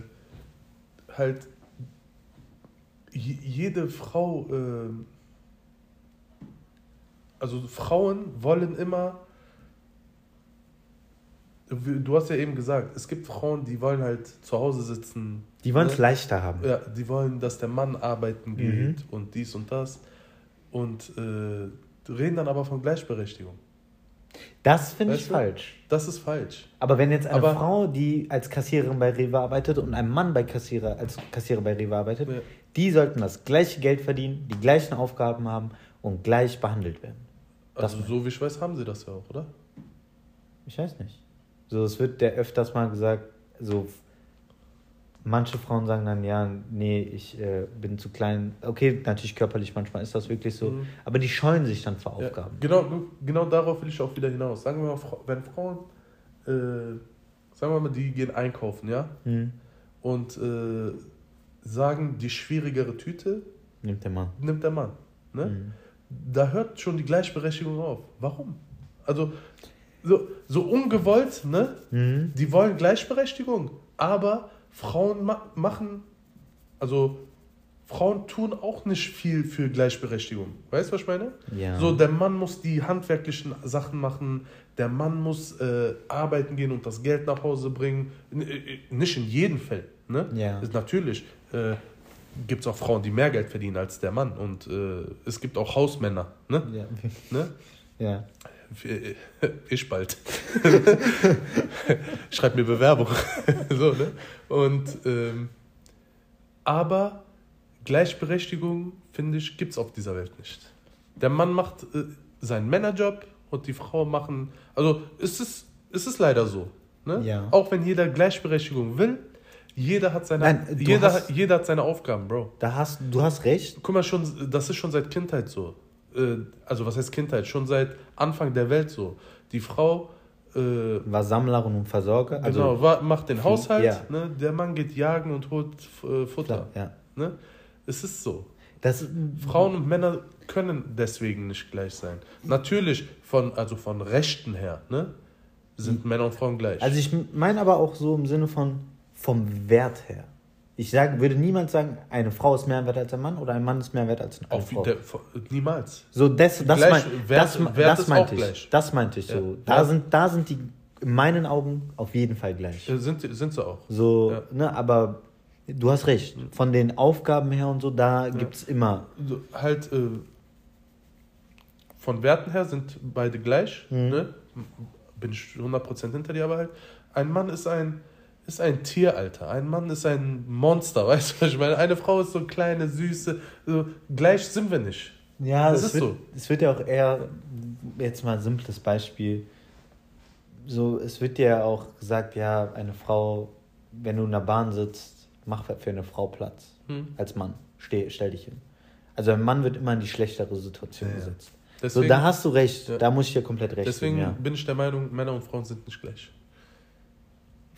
halt je- jede Frau, äh, also Frauen wollen immer, du hast ja eben gesagt, es gibt Frauen, die wollen halt zu Hause sitzen. Die wollen es ne? leichter haben. Ja, die wollen, dass der Mann arbeiten geht und dies und das. Und äh, reden dann aber von Gleichberechtigung. Das finde ich du? falsch. Das ist falsch. Aber wenn jetzt eine Aber- Frau, die als Kassiererin bei Rewe arbeitet und ein Mann bei Kassierer, als Kassierer bei Rewe arbeitet, Ja. die sollten das gleiche Geld verdienen, die gleichen Aufgaben haben und gleich behandelt werden. Das Also so wie ich weiß, haben sie das ja auch, oder? Ich weiß nicht. So, es wird ja öfters mal gesagt, so manche Frauen sagen dann, ja, nee, ich äh, bin zu klein. Okay, natürlich körperlich, manchmal ist das wirklich so. Mhm. Aber die scheuen sich dann vor Ja, Aufgaben. genau, genau darauf will ich auch wieder hinaus. Sagen wir mal, wenn Frauen, äh, sagen wir mal, die gehen einkaufen, ja, Mhm. und äh, sagen, die schwierigere Tüte Nimmt der Mann. nimmt der Mann. Ne? Mhm. Da hört schon die Gleichberechtigung auf. Warum? Also, so, so ungewollt, ne? Mhm. Die wollen Gleichberechtigung, aber Frauen ma machen, also Frauen tun auch nicht viel für Gleichberechtigung. Weißt du, was ich meine? Ja. So, der Mann muss die handwerklichen Sachen machen, der Mann muss äh, arbeiten gehen und das Geld nach Hause bringen. N äh, nicht in jedem Fall. Ne? Ja. Ist natürlich äh, gibt es auch Frauen, die mehr Geld verdienen als der Mann. Und äh, es gibt auch Hausmänner. Ne? Ja. Ne? <laughs> ja. Äh, Ich bald. <laughs> Schreib mir Bewerbung. <laughs> so, ne? Und ähm, aber Gleichberechtigung, finde ich, gibt es auf dieser Welt nicht. Der Mann macht äh, seinen Männerjob und die Frau machen. Also ist es, ist es leider so. Ne? Ja. Auch wenn jeder Gleichberechtigung will, jeder hat seine, Nein, jeder, hast- jeder hat seine Aufgaben, Bro. Da hast du hast recht. Guck mal, schon, das ist schon seit Kindheit so. Äh, Also, was heißt Kindheit? Schon seit Anfang der Welt so. Die Frau äh, War Sammlerin und Versorger. Also, genau, wa- macht den Haushalt, ja. ne? der Mann geht jagen und holt äh, Futter. Ja. Ne? Es ist so. Das, Frauen und Männer können deswegen nicht gleich sein. Natürlich, von, also von Rechten her, ne? sind Männer und Frauen gleich. also ich meine aber auch so im Sinne von vom Wert her. Ich sag, würde niemand sagen, eine Frau ist mehr wert als ein Mann oder ein Mann ist mehr wert als eine Auf Frau. der, niemals. So, das, das, mein, das, Wert das meinte ich. gleich. Das meinte ich Ja. so. Da, Ja. sind, da sind die in meinen Augen auf jeden Fall gleich. Äh, Sind, sind sie auch. So, Ja. ne, aber du hast recht. Von den Aufgaben her und so, da gibt es immer. so, halt äh, von Werten her sind beide gleich. Mhm. Ne? Bin ich 100% hinter dir, aber halt, ein Mann ist ein, ist ein Tier, Alter. Ein Mann ist ein Monster, <laughs> weißt du, was ich meine? Eine Frau ist so kleine, süße. So, gleich sind wir nicht. Ja, Das es ist wird, so. Es wird ja auch eher, jetzt mal ein simples Beispiel. So, es wird ja auch gesagt, ja, eine Frau, wenn du in der Bahn sitzt, mach für eine Frau Platz. Hm. Als Mann. Steh, stell dich hin. Also ein Mann wird immer in die schlechtere Situation ja. gesetzt. Deswegen, so, da hast du recht. Ja. Da muss ich dir komplett recht deswegen geben, ja. bin ich der Meinung, Männer und Frauen sind nicht gleich.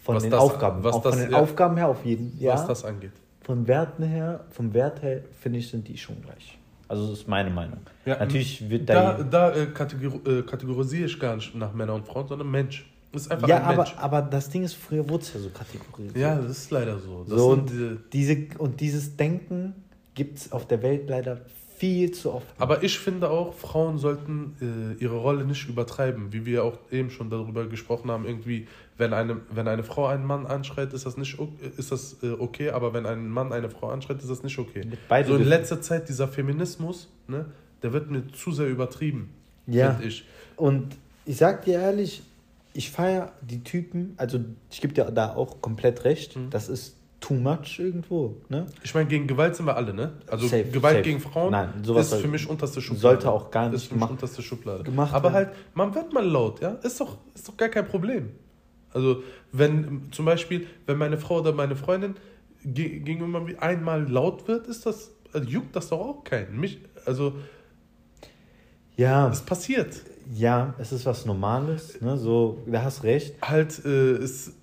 Von was den das- Aufgaben. was auch das- von den ja. Aufgaben her auf jeden ja. Was das angeht. Von Werten her, vom Wert her, finde ich, sind die schon gleich. Also das ist meine Meinung. Ja, Natürlich wird Da, da. da äh, äh, kategorisiere ich gar nicht nach Männern und Frauen, sondern Mensch. Ist einfach ja, ein aber, Mensch. aber das Ding ist, früher wurde es ja so kategorisiert. Ja, das ist leider so. Das So, und, diese, diese, und dieses Denken gibt es auf der Welt leider viel zu oft. Aber ich finde auch, Frauen sollten äh, ihre Rolle nicht übertreiben, wie wir auch eben schon darüber gesprochen haben. Irgendwie, wenn eine, wenn eine Frau einen Mann anschreit, ist das nicht ist das äh, okay, aber wenn ein Mann eine Frau anschreit, ist das nicht okay. Beide so in letzter Zeit dieser Feminismus, ne, der wird mir zu sehr übertrieben. Ja. Find ich. Und ich sag dir ehrlich, ich feiere die Typen, also ich gebe dir da auch komplett recht, Mhm. das ist too much irgendwo. Ne? Ich meine, gegen Gewalt sind wir alle, ne? Also Safe, Gewalt safe. gegen Frauen Nein, sowas ist für mich unterste Schublade. sollte auch gar ist nicht für mich gemacht- unterste Schublade. gemacht Aber werden. halt, man wird mal laut, ja? Ist doch, ist doch gar kein Problem. Also, wenn zum Beispiel, wenn meine Frau oder meine Freundin ge- gegenüber einmal laut wird, ist das, also juckt das doch auch keinen. Mich, also, Ja, es passiert. ja, es ist was Normales, ne? so, da hast recht. Halt, äh, es,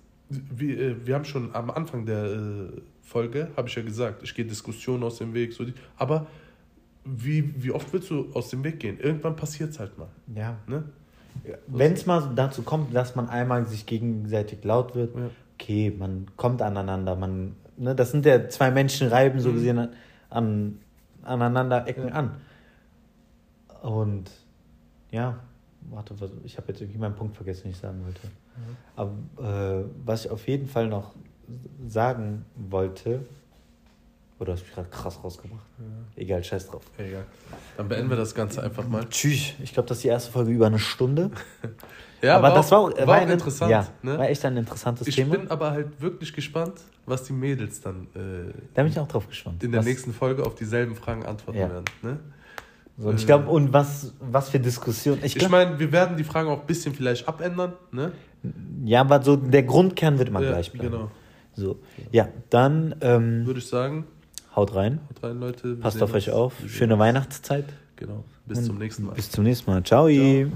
wir, äh, wir haben schon am Anfang der äh, Folge, habe ich ja gesagt, ich gehe Diskussionen aus dem Weg. So die, aber wie, wie oft willst du aus dem Weg gehen? Irgendwann passiert es halt mal. Ja. Ne? Wenn es mal dazu kommt, dass man einmal sich gegenseitig laut wird, Ja. okay, man kommt aneinander, man, ne, das sind ja zwei Menschen reiben so Mhm. gesehen an, an aneinander Ecken Ja. an. Und ja, warte, ich habe jetzt irgendwie meinen Punkt vergessen, den ich sagen wollte. Mhm. Aber äh, was ich auf jeden Fall noch sagen wollte, oder hast du mich gerade krass rausgebracht? Egal, scheiß drauf. Egal. Dann beenden wir das Ganze einfach mal. Tschüss. Ich glaube, das ist die erste Folge über eine Stunde. <laughs> Ja, aber war das auch, war, auch- war war ein- interessant. Ja, ne? war echt ein interessantes ich Thema. bin aber halt wirklich gespannt, was die Mädels dann äh, Da bin ich auch drauf gespannt. in der was, nächsten Folge auf dieselben Fragen antworten Ja. werden. Ne? So, und ich glaube, und was, was für Diskussionen. Ich Ich meine, wir werden die Fragen auch ein bisschen vielleicht abändern. Ne? ja, aber so der Grundkern wird immer Ja, gleich bleiben. Genau. So, ja, dann ähm, Würde ich sagen, haut rein. haut rein, Leute. Passt auf euch auf. Schöne. Weihnachtszeit. Genau. Bis zum nächsten Mal. Bis zum nächsten Mal. Ciao. Ciao.